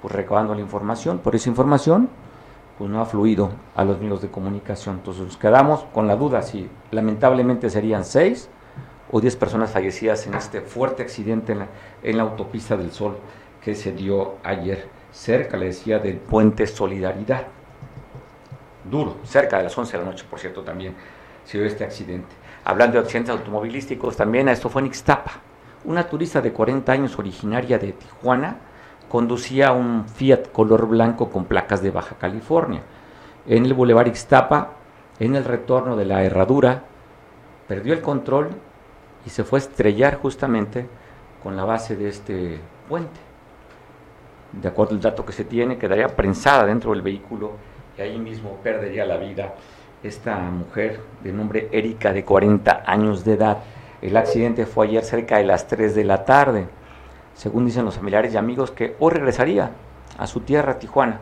pues recabando la información. Por esa información, pues no ha fluido a los medios de comunicación. Entonces nos quedamos con la duda si lamentablemente serían seis o 10 personas fallecidas en este fuerte accidente en la, en la, autopista del Sol que se dio ayer, cerca, le decía, del puente Solidaridad. Duro, cerca de las 11 de la noche, por cierto, también se dio este accidente. Hablando de accidentes automovilísticos, también esto fue en Ixtapa. Una turista de 40 años originaria de Tijuana conducía un Fiat color blanco con placas de Baja California. En el Boulevard Ixtapa, en el retorno de la herradura, perdió el control y se fue a estrellar justamente con la base de este puente. De acuerdo al dato que se tiene, quedaría prensada dentro del vehículo y ahí mismo perdería la vida esta mujer de nombre Erika de 40 años de edad. El accidente fue ayer cerca de las 3 de la tarde. Según dicen los familiares y amigos que hoy regresaría a su tierra, Tijuana,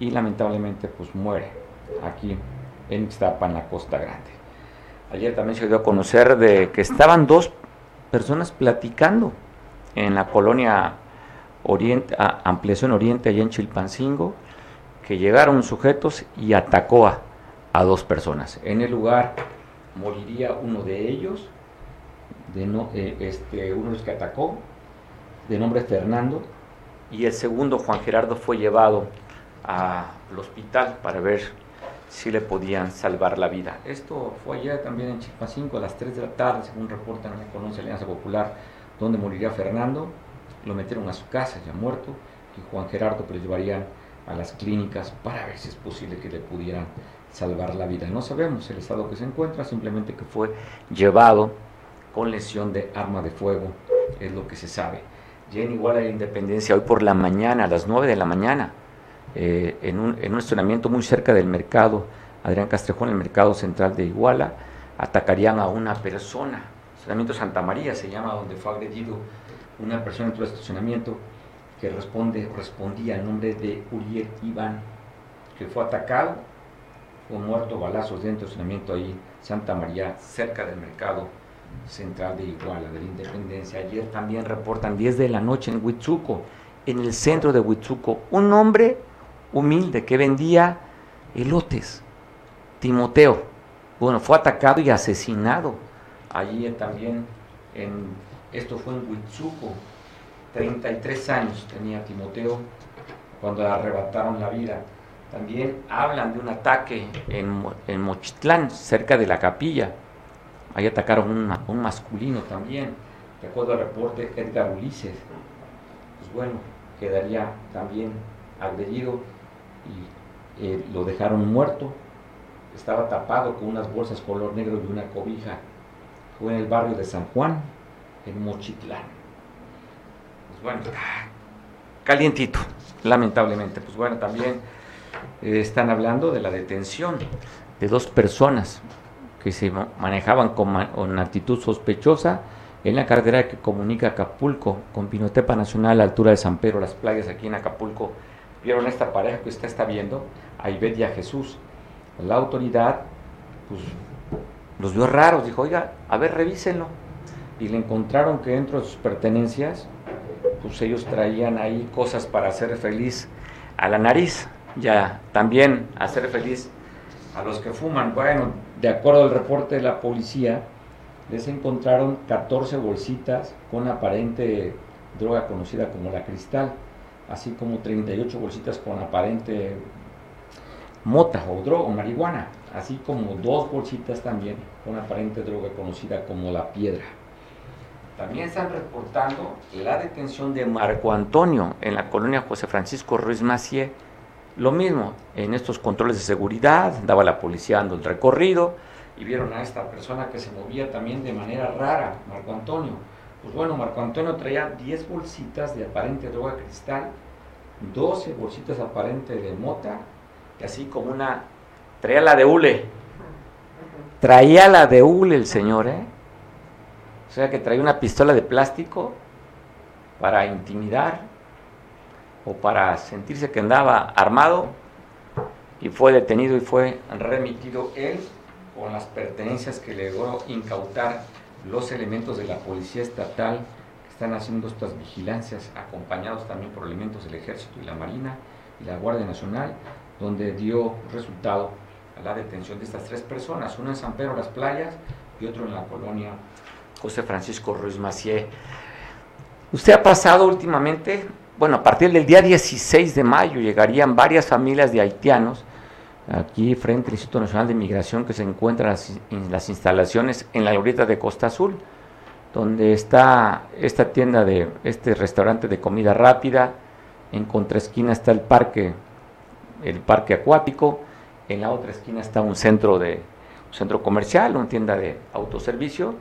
y lamentablemente pues muere aquí en Ixtapa, en la Costa Grande. Ayer también se dio a conocer de que estaban dos personas platicando en la colonia Oriente, Ampliación Oriente, allá en Chilpancingo, que llegaron sujetos y atacó a, dos personas. En el lugar moriría uno de ellos, de no, eh, este, uno de los que atacó, de nombre Fernando, y el segundo, Juan Gerardo, fue llevado al hospital para ver si le podían salvar la vida. Esto fue ayer también en Chilpancingo a las 3 de la tarde, según reportan la Colonia Alianza Popular, donde moriría Fernando. Lo metieron a su casa, ya muerto, y Juan Gerardo pues, lo llevarían a las clínicas para ver si es posible que le pudieran salvar la vida. No sabemos el estado que se encuentra, simplemente que fue llevado con lesión de arma de fuego, es lo que se sabe. Ya en Iguala de Independencia, hoy por la mañana, a las 9 de la mañana, eh, en, un, en, estacionamiento muy cerca del mercado, Adrián Castrejón, el mercado central de Iguala, atacarían a una persona. Estacionamiento Santa María se llama, donde fue agredido una persona dentro del estacionamiento que responde, respondía al nombre de Uriel Iván, que fue atacado o muerto balazos dentro del estacionamiento ahí, Santa María, cerca del mercado central de Iguala, de la Independencia. Ayer también reportan 10 de la noche en Huitzuco, en el centro de Huitzuco, un hombre humilde que vendía elotes, Timoteo. Bueno, fue atacado y asesinado allí también en, Esto fue en Huitzuco. 33 años tenía Timoteo cuando le arrebataron la vida. También hablan de un ataque en, en Mochitlán, cerca de la capilla. Ahí atacaron un, un masculino también. De acuerdo al reporte Edgar Ulises. Pues bueno, quedaría también agredido y eh, lo dejaron muerto. Estaba tapado con unas bolsas color negro y una cobija. Fue en el barrio de San Juan, en Mochitlán. Pues bueno, calientito, lamentablemente. Pues bueno, también eh, están hablando de la detención de dos personas que se manejaban con, con actitud sospechosa en la carretera que comunica Acapulco con Pinotepa Nacional a la altura de San Pedro, las playas aquí en Acapulco. Vieron esta pareja que usted está viendo, a Ivette y a Jesús. La autoridad, pues, los vio raros, dijo, oiga, a ver, revísenlo. Y le encontraron que dentro de sus pertenencias, pues ellos traían ahí cosas para hacer feliz a la nariz, ya también hacer feliz a los que fuman. Bueno, de acuerdo al reporte de la policía, les encontraron 14 bolsitas con aparente droga conocida como la cristal, así como 38 bolsitas con aparente mota o droga o marihuana, así como dos bolsitas también con aparente droga conocida como la piedra. También están reportando la detención de Marco Antonio en la colonia José Francisco Ruiz Macié. Lo mismo, en estos controles de seguridad, daba la policía dando el recorrido, y vieron a esta persona que se movía también de manera rara, Marco Antonio. Pues bueno, Marco Antonio traía 10 bolsitas de aparente droga cristal, 12 bolsitas aparente de mota, y así como una... Traía la de hule. Traía la de hule el señor, ¿eh? O sea que traía una pistola de plástico para intimidar o para sentirse que andaba armado y fue detenido y fue remitido él con las pertenencias que logró incautar los elementos de la Policía Estatal que están haciendo estas vigilancias, acompañados también por elementos del Ejército y la Marina y la Guardia Nacional, donde dio resultado a la detención de estas tres personas, uno en San Pedro Las Playas y otro en la colonia José Francisco Ruiz Macié. Usted ha pasado últimamente, bueno, a partir del día 16 de mayo llegarían varias familias de haitianos aquí frente al Instituto Nacional de Migración que se encuentra en las instalaciones en la glorieta de Costa Azul, donde está esta tienda de este restaurante de comida rápida, en contraesquina está el parque el parque acuático, en la otra esquina está un centro de un centro comercial, una tienda de autoservicio.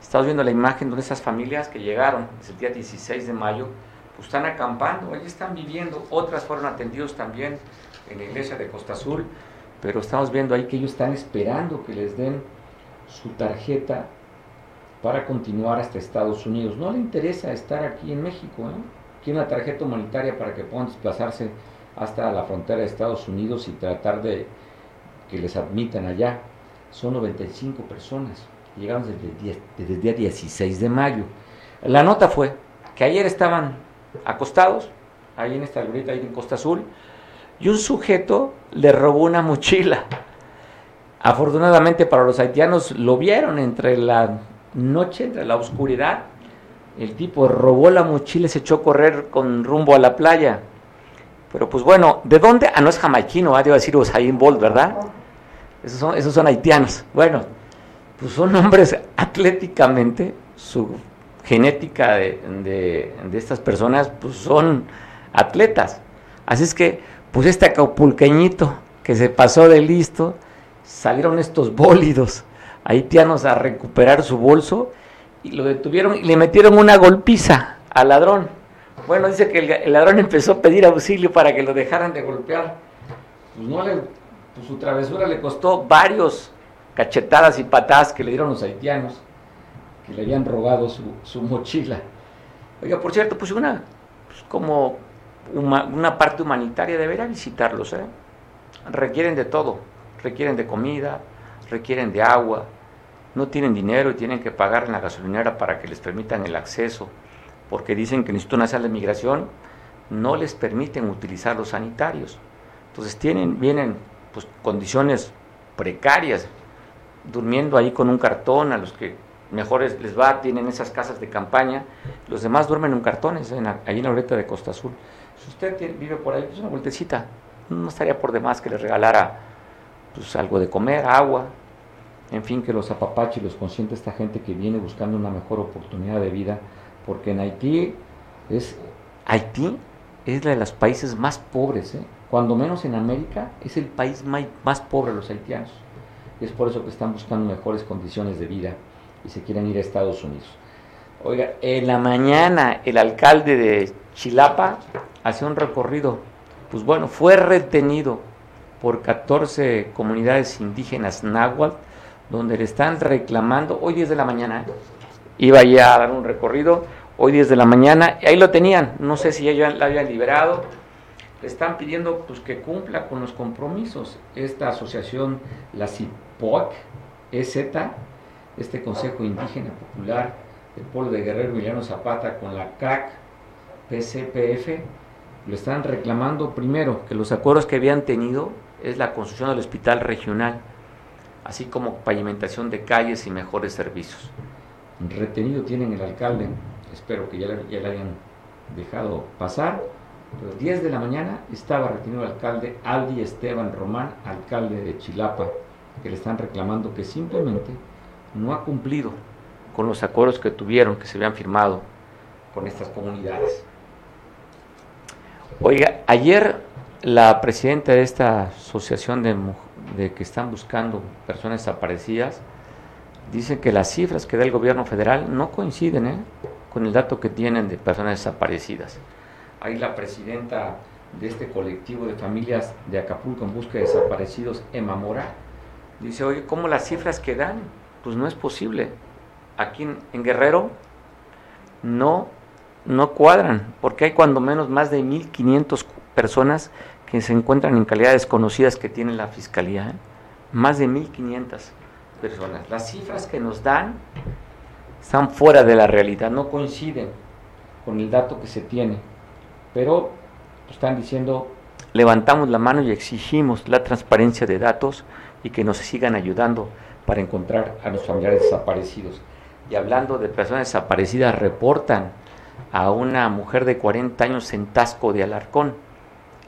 Estamos viendo la imagen de esas familias que llegaron desde el día 16 de mayo, pues están acampando, allí están viviendo, otras fueron atendidos también en la iglesia de Costa Azul, pero estamos viendo ahí que ellos están esperando que les den su tarjeta para continuar hasta Estados Unidos. No le interesa estar aquí en México, ¿eh? Una tarjeta humanitaria para que puedan desplazarse hasta la frontera de Estados Unidos y tratar de que les admitan allá. Son 95 personas. Llegaron desde el, día, 16 de mayo. La nota fue que ayer estaban acostados, ahí en esta glorieta, ahí en Costa Azul, y un sujeto le robó una mochila. Afortunadamente para los haitianos lo vieron entre la noche, entre la oscuridad. El tipo robó la mochila y se echó a correr con rumbo a la playa. Pero pues bueno, ¿de dónde? Ah, no es jamaiquino, ah, debo decir Usain Bolt, ¿verdad? Esos son, esos son haitianos. Bueno, pues son hombres atléticamente, su genética de, de, estas personas, pues son atletas. Así es que pues este acapulqueñito que se pasó de listo, salieron estos bólidos haitianos a recuperar su bolso y lo detuvieron y le metieron una golpiza al ladrón. Bueno, dice que el, ladrón empezó a pedir auxilio para que lo dejaran de golpear. Pues no le, pues su travesura le costó varios cachetadas y patadas que le dieron los haitianos, que le habían robado su, su mochila. Oiga, por cierto, pues una, pues como una parte humanitaria debería visitarlos. ¿eh? Requieren de todo, requieren de comida, requieren de agua, no tienen dinero y tienen que pagar en la gasolinera para que les permitan el acceso, porque dicen que el Instituto Nacional de Migración no les permiten utilizar los sanitarios. Entonces tienen, vienen pues, condiciones precarias, durmiendo ahí con un cartón a los que mejores les va, tienen esas casas de campaña, los demás duermen en cartones, en ahí en la oreta de Costa Azul. Si usted vive por ahí, pues una vueltecita, no estaría por demás que le regalara pues, algo de comer, agua, en fin, que los apapache y los consiente esta gente que viene buscando una mejor oportunidad de vida, porque en Haití es, Haití es de los países más pobres, ¿eh? cuando menos en América, es el país más, pobre los haitianos. Es por eso que están buscando mejores condiciones de vida y se quieren ir a Estados Unidos. Oiga, en la mañana el alcalde de Chilapa hacía un recorrido, pues bueno, fue retenido por 14 comunidades indígenas náhuatl, donde le están reclamando, hoy 10 de la mañana, ¿eh? iba ya a dar un recorrido, hoy 10 de la mañana, y ahí lo tenían, no sé si ya la habían liberado, le están pidiendo pues, que cumpla con los compromisos. Esta asociación, la CIPOC, EZ, este Consejo Indígena Popular del Pueblo de Guerrero Emiliano Zapata con la CAC, PCPF, lo están reclamando primero que los acuerdos que habían tenido es la construcción del hospital regional, así como pavimentación de calles y mejores servicios. Retenido tienen el alcalde, espero que ya, ya le hayan dejado pasar. Pero 10 de la mañana estaba retenido el alcalde Aldi Esteban Román, alcalde de Chilapa, que le están reclamando que simplemente no ha cumplido con los acuerdos que tuvieron, que se habían firmado con estas comunidades. Oiga, ayer la presidenta de esta asociación de, que están buscando personas desaparecidas dice que las cifras que da el gobierno federal no coinciden ¿eh? con el dato que tienen de personas desaparecidas. Ahí la presidenta de este colectivo de familias de Acapulco en busca de desaparecidos, Emma Mora, dice, oye, ¿cómo las cifras que dan? Pues no es posible. Aquí en, Guerrero no, no cuadran, porque hay cuando menos más de 1.500 personas que se encuentran en calidad desconocidas que tiene la Fiscalía, ¿eh? más de 1.500 personas. Las cifras que nos dan están fuera de la realidad, no coinciden con el dato que se tiene, pero están diciendo, levantamos la mano y exigimos la transparencia de datos y que nos sigan ayudando para encontrar a los familiares desaparecidos. Y hablando de personas desaparecidas, reportan a una mujer de 40 años en Tasco de Alarcón,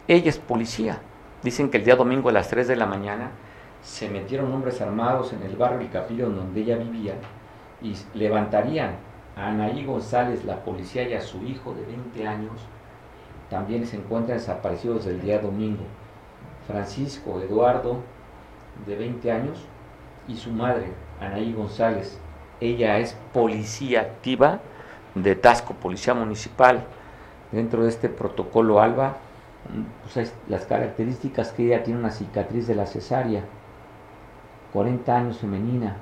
ella es policía. Dicen que el día domingo a las 3 de la mañana se metieron hombres armados en el barrio El Capillo donde ella vivía y levantarían a Anaí González, la policía, y a su hijo de 20 años. También se encuentran desaparecidos el día domingo. Francisco Eduardo, de 20 años, y su madre, Anaí González. Ella es policía activa de Tasco, Policía Municipal. Dentro de este protocolo ALBA pues las características que ella tiene una cicatriz de la cesárea, 40 años femenina,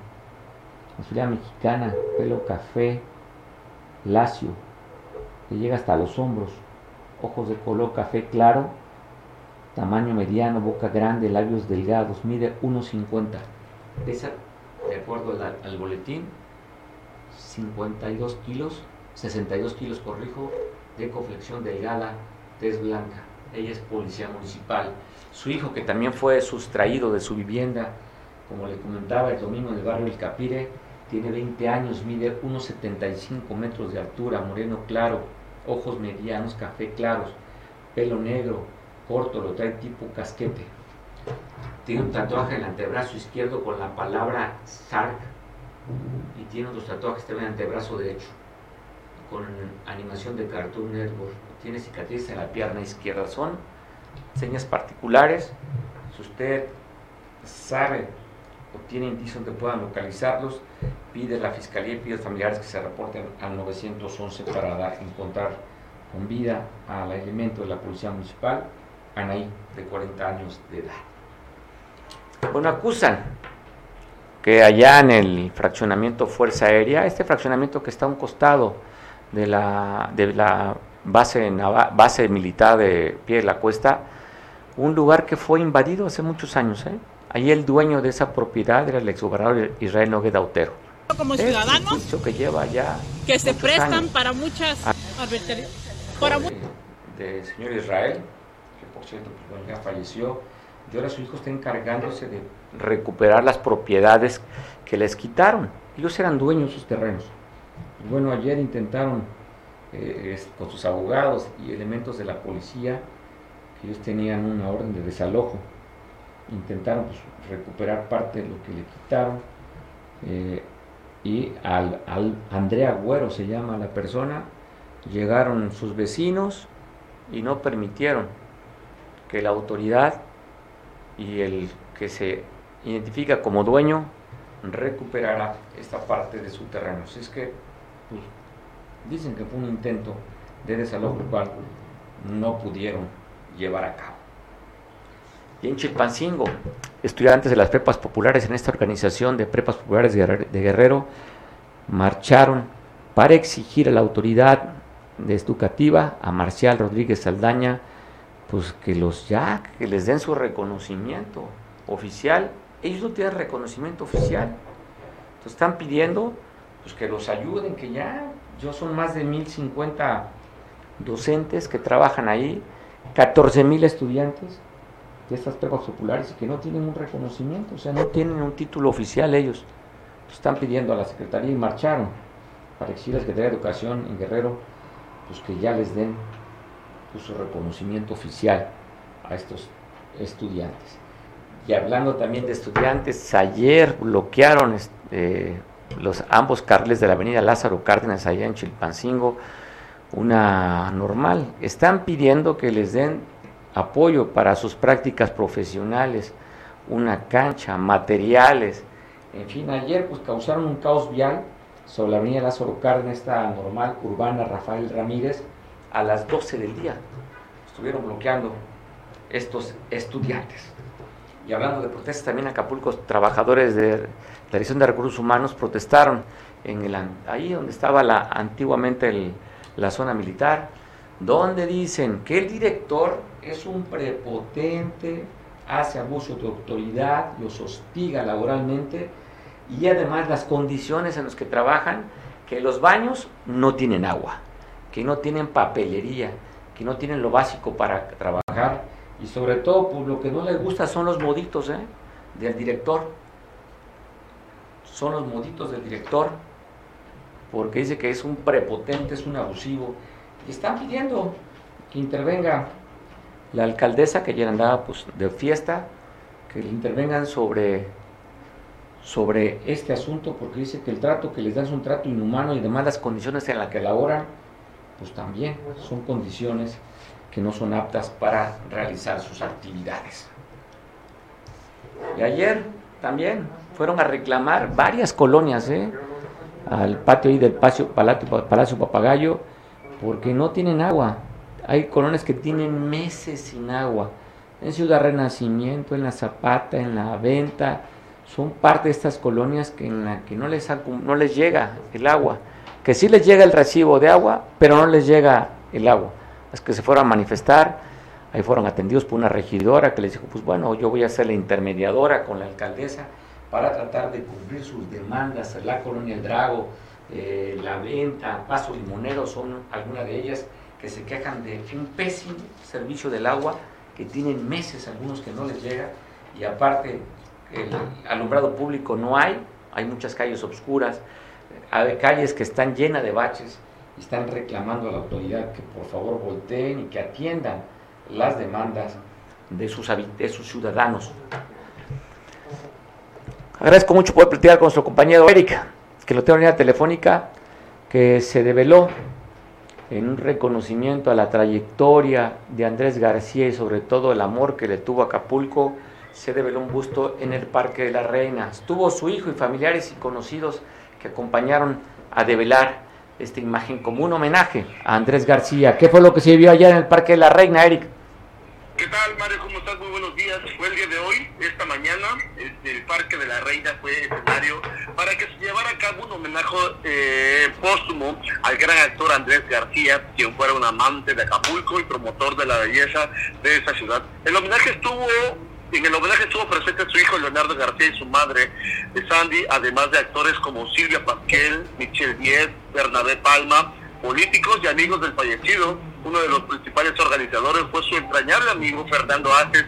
nacionalidad mexicana, pelo café, lacio, que llega hasta los hombros, ojos de color café claro, tamaño mediano, boca grande, labios delgados, mide 1,50. Pesa, de acuerdo al, boletín, 52 kilos, 62 kilos, corrijo, de conflexión delgada, tez blanca ella es policía municipal. Su hijo, que también fue sustraído de su vivienda, como le comentaba el domingo en el barrio El Capire, tiene 20 años, mide 1,75 metros de altura, moreno claro, ojos medianos, café claros, pelo negro, corto, lo trae tipo casquete. Tiene un tatuaje en el antebrazo izquierdo con la palabra SARC y tiene otros tatuajes en el antebrazo derecho con animación de Cartoon Network tiene cicatrices en la pierna izquierda. Son señas particulares. Si usted sabe o tiene indicios que puedan localizarlos, pide la fiscalía y pide a los familiares que se reporten al 911 para dar, encontrar con vida al elemento de la policía municipal, Anaí, de 40 años de edad. Bueno, acusan que allá en el fraccionamiento Fuerza Aérea, este fraccionamiento que está a un costado de la, de la base, base militar de Pie de la Cuesta, un lugar que fue invadido hace muchos años. ¿eh? Ahí el dueño de esa propiedad era el exgobernador Israel Nogueda Utero. Como ciudadanos que lleva ya que se prestan para muchas ah. para de, señor Israel, que por cierto pues, ya falleció, y ahora su hijo está encargándose de recuperar las propiedades que les quitaron. Ellos eran dueños de sus terrenos. Bueno, ayer intentaron eh, con sus abogados y elementos de la policía, que ellos tenían una orden de desalojo, intentaron pues, recuperar parte de lo que le quitaron. Eh, y al, al, Andrea Güero se llama la persona, llegaron sus vecinos y no permitieron que la autoridad y el que se identifica como dueño recuperara esta parte de su terreno. Así es que pues, dicen que fue un intento de desalojo el cual no pudieron llevar a cabo. Y en Chilpancingo, estudiantes de las prepas populares en esta organización de prepas populares de Guerrero marcharon para exigir a la autoridad educativa, a Marcial Rodríguez Saldaña, pues que los ya, que les den su reconocimiento oficial. Ellos no tienen reconocimiento oficial. Entonces están pidiendo pues, que los ayuden, que ya, yo son más de 1050 docentes que trabajan ahí, 14 mil estudiantes de estas prepas populares y que no tienen un reconocimiento, o sea, no tienen un título oficial ellos. están pidiendo a la Secretaría y marcharon para exigir a la Secretaría de Educación en Guerrero pues que ya les den su reconocimiento oficial a estos estudiantes. Y hablando también de estudiantes, ayer bloquearon este, los ambos carriles de la avenida Lázaro Cárdenas allá en Chilpancingo, una normal. Están pidiendo que les den apoyo para sus prácticas profesionales, una cancha, materiales. En fin, ayer pues causaron un caos vial sobre la avenida Lázaro Cárdenas, esta normal urbana Rafael Ramírez, a las 12 del día. Estuvieron bloqueando estos estudiantes. Y hablando de protestas, también Acapulco, trabajadores de la Dirección de Recursos Humanos protestaron en el, ahí donde estaba la, antiguamente la zona militar, donde dicen que el director es un prepotente, hace abuso de autoridad, los hostiga laboralmente y además las condiciones en las que trabajan, que los baños no tienen agua, que no tienen papelería, que no tienen lo básico para trabajar y sobre todo pues, lo que no les gusta son los moditos ¿eh? del director, son los moditos del director, porque dice que es un prepotente, es un abusivo están pidiendo que intervenga la alcaldesa que ya andaba pues, de fiesta, que intervengan sobre sobre este asunto porque dice que el trato que les dan es un trato inhumano y además las condiciones en las que laboran, pues también son condiciones que no son aptas para realizar sus actividades. Y ayer también fueron a reclamar varias colonias ¿eh? al patio ahí del Palacio, Palacio Papagayo porque no tienen agua. Hay colonias que tienen meses sin agua. En Ciudad Renacimiento, en La Zapata, en La Venta, son parte de estas colonias que en la que no les, no les llega el agua, que sí les llega el recibo de agua, pero no les llega el agua. Es que se fueron a manifestar, ahí fueron atendidos por una regidora que les dijo, pues bueno, yo voy a ser la intermediadora con la alcaldesa para tratar de cumplir sus demandas. La colonia El Drago, eh, La Venta, Paso Limonero son algunas de ellas que se quejan de un pésimo servicio del agua, que tienen meses algunos que no les llega, y aparte el alumbrado público no hay, hay muchas calles oscuras, hay calles que están llenas de baches y están reclamando a la autoridad que por favor volteen y que atiendan las demandas de sus, de sus ciudadanos. Agradezco mucho poder platicar con nuestro compañero Eric, que lo tengo en línea telefónica, que se develó en un reconocimiento a la trayectoria de Andrés García y sobre todo el amor que le tuvo a Acapulco se develó un busto en el Parque de la Reina. Estuvo su hijo y familiares y conocidos que acompañaron a develar esta imagen como un homenaje a Andrés García. ¿Qué fue lo que se vio allá en el Parque de la Reina, Eric? ¿Qué tal, Mario? ¿Cómo estás? Muy buenos días. Fue el día de hoy, esta mañana, el Parque de la Reina fue escenario para que se llevara a cabo un homenaje eh, póstumo al gran actor Andrés García, quien fuera un amante de Acapulco y promotor de la belleza de esa ciudad. El homenaje estuvo en el homenaje estuvo presente su hijo Leonardo García y su madre Sandy, además de actores como Silvia Pasquel, Michelle Diez, Bernabé Palma, políticos y amigos del fallecido. Uno de los principales organizadores fue su entrañable amigo Fernando Aces,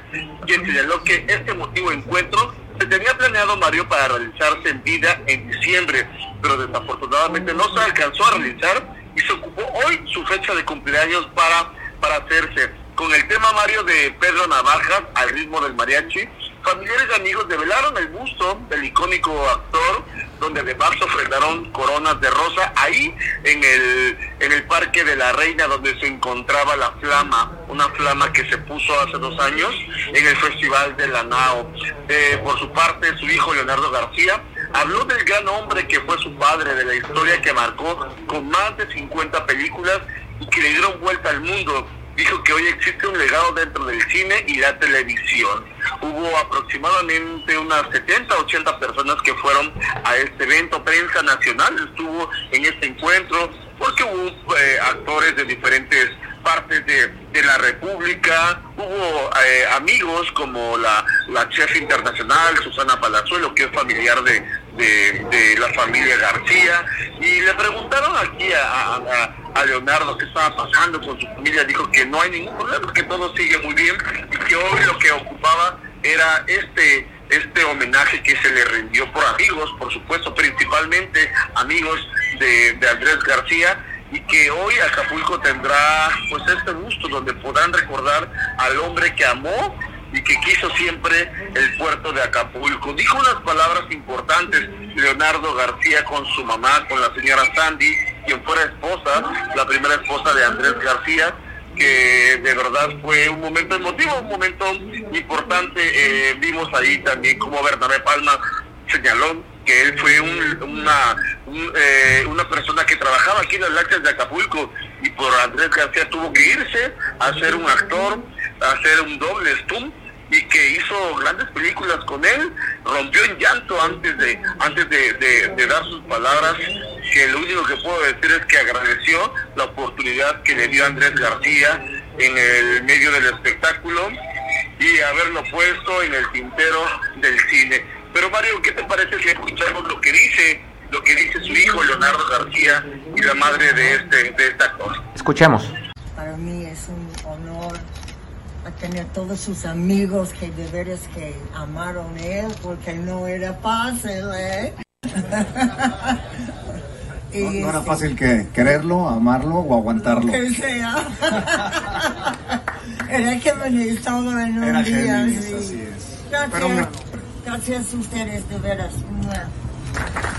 quien señaló que este motivo encuentro se tenía planeado, Mario, para realizarse en vida en diciembre, pero desafortunadamente no se alcanzó a realizar y se ocupó hoy su fecha de cumpleaños para, para hacerse. Con el tema, Mario, de Pedro Navajas, al ritmo del mariachi, familiares y amigos develaron el busto del icónico actor, donde además ofrendaron coronas de rosa ahí en el, en el Parque de la Reina, donde se encontraba la flama, una flama que se puso hace dos años en el Festival de la Nao. Eh, por su parte, su hijo Leonardo García habló del gran hombre que fue su padre, de la historia que marcó con más de 50 películas y que le dieron vuelta al mundo dijo que hoy existe un legado dentro del cine y la televisión. Hubo aproximadamente unas 70, 80 personas que fueron a este evento. Prensa Nacional estuvo en este encuentro porque hubo eh, actores de diferentes partes de, de la República, hubo eh, amigos como la, la chef internacional Susana Palazuelo, que es familiar de, de, la familia García, y le preguntaron aquí a, a, Leonardo qué estaba pasando con su familia, dijo que no hay ningún problema, que todo sigue muy bien, y que hoy lo que ocupaba era este este homenaje que se le rindió por amigos, por supuesto, principalmente amigos de, de Andrés García, y que hoy Acapulco tendrá pues este gusto donde podrán recordar al hombre que amó y que quiso siempre el puerto de Acapulco. Dijo unas palabras importantes Leonardo García con su mamá, con la señora Sandy, quien fuera esposa, la primera esposa de Andrés García, que de verdad fue un momento emotivo, un momento importante. Eh, vimos ahí también como Bernabé Palma señaló que él fue una, eh, una persona que trabajaba aquí en las lácteas de Acapulco y por Andrés García tuvo que irse a ser un actor, a hacer un doble stum y que hizo grandes películas con él, rompió en llanto antes de antes de, dar sus palabras, que lo único que puedo decir es que agradeció la oportunidad que le dio Andrés García en el medio del espectáculo y haberlo puesto en el tintero del cine. Pero Mario, ¿qué te parece si escuchamos lo que dice, lo que dice su hijo Leonardo García y la madre de este, de este actor? Escuchemos. Para mí es un a tener todos sus amigos que de veras que amaron él porque no era fácil, ¿eh? No, era fácil que quererlo, amarlo o aguantarlo. Que sea. era que venir todo en un era día. Feliz, así es. Pero Gracias a ustedes, de veras.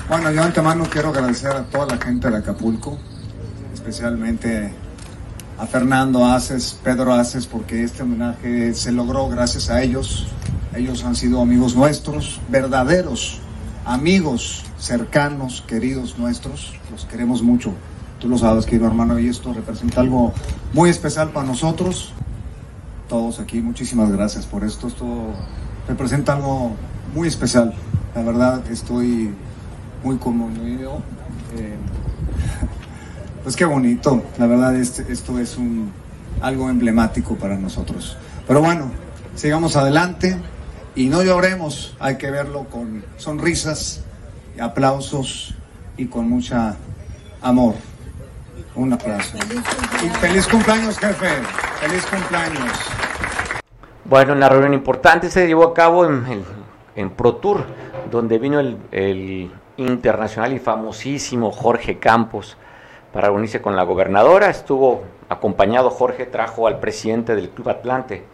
Bueno, yo antemano quiero agradecer a toda la gente de Acapulco, especialmente a Fernando Aces, Pedro Aces, porque este homenaje se logró gracias a ellos. Ellos han sido amigos nuestros, verdaderos amigos cercanos, queridos nuestros. Los queremos mucho. Tú lo sabes, querido hermano, y esto representa algo muy especial para nosotros. Todos aquí, muchísimas gracias por esto. Esto representa algo muy especial. La verdad estoy muy conmovido. Eh, pues qué bonito. La verdad este, esto es un, algo emblemático para nosotros. Pero bueno, sigamos adelante y no lloremos. Hay que verlo con sonrisas, aplausos y con mucha amor. Un aplauso. Feliz cumpleaños, jefe. Feliz cumpleaños. Bueno, una reunión importante se llevó a cabo en el Pro Tour, donde vino el, internacional y famosísimo Jorge Campos para reunirse con la gobernadora. Estuvo acompañado Jorge, trajo al presidente del Club Atlante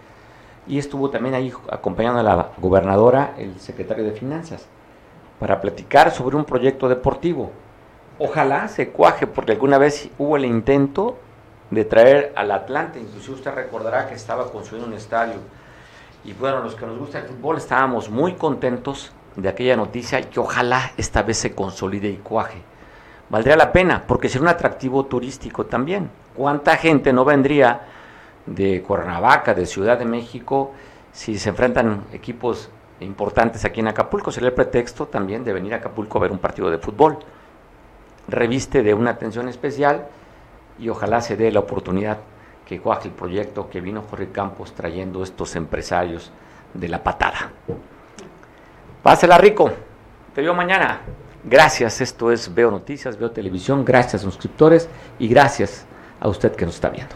y estuvo también ahí acompañando a la gobernadora el secretario de Finanzas para platicar sobre un proyecto deportivo. Ojalá se cuaje, porque alguna vez hubo el intento de traer al Atlante, inclusive usted recordará que estaba construyendo un estadio y bueno, los que nos gusta el fútbol estábamos muy contentos de aquella noticia y que ojalá esta vez se consolide y cuaje. Valdría la pena, porque sería un atractivo turístico también. ¿Cuánta gente no vendría de Cuernavaca, de Ciudad de México, si se enfrentan equipos importantes aquí en Acapulco? Sería el pretexto también de venir a Acapulco a ver un partido de fútbol. Reviste de una atención especial y ojalá se dé la oportunidad que cuaje el proyecto que vino Jorge Campos trayendo estos empresarios de la patada. Pásela rico, te veo mañana. Gracias, esto es Veo Noticias, Veo Televisión, gracias suscriptores y gracias a usted que nos está viendo.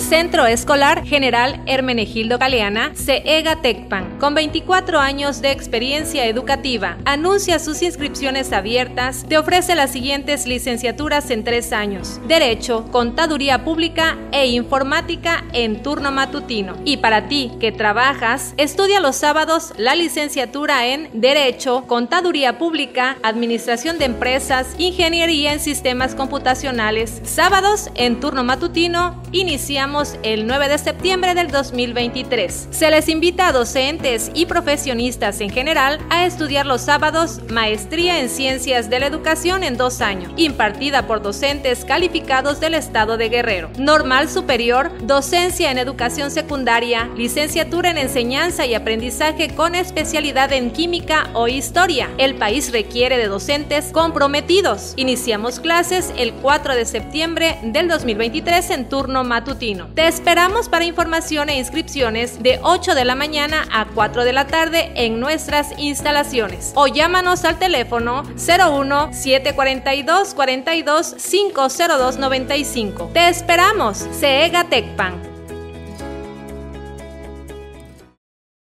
Centro Escolar General Hermenegildo Galeana, CEGA Tecpan, con 24 años de experiencia educativa. Anuncia sus inscripciones abiertas. Te ofrece las siguientes licenciaturas en tres años: Derecho, Contaduría Pública e Informática en turno matutino. Y para ti que trabajas, estudia los sábados la licenciatura en Derecho, Contaduría Pública, Administración de Empresas, Ingeniería en Sistemas Computacionales. Sábados en turno matutino, iniciamos el 9 de septiembre del 2023. Se les invita a docentes y profesionistas en general a estudiar los sábados Maestría en Ciencias de la Educación en dos años, impartida por docentes calificados del Estado de Guerrero. Normal Superior, Docencia en Educación Secundaria, Licenciatura en Enseñanza y Aprendizaje con especialidad en Química o Historia. El país requiere de docentes comprometidos. Iniciamos clases el 4 de septiembre del 2023 en turno matutino. Te esperamos para información e inscripciones de 8 de la mañana a 4 de la tarde en nuestras instalaciones o llámanos al teléfono 01 742 42 502 95. Te esperamos, CEGA Tecpan.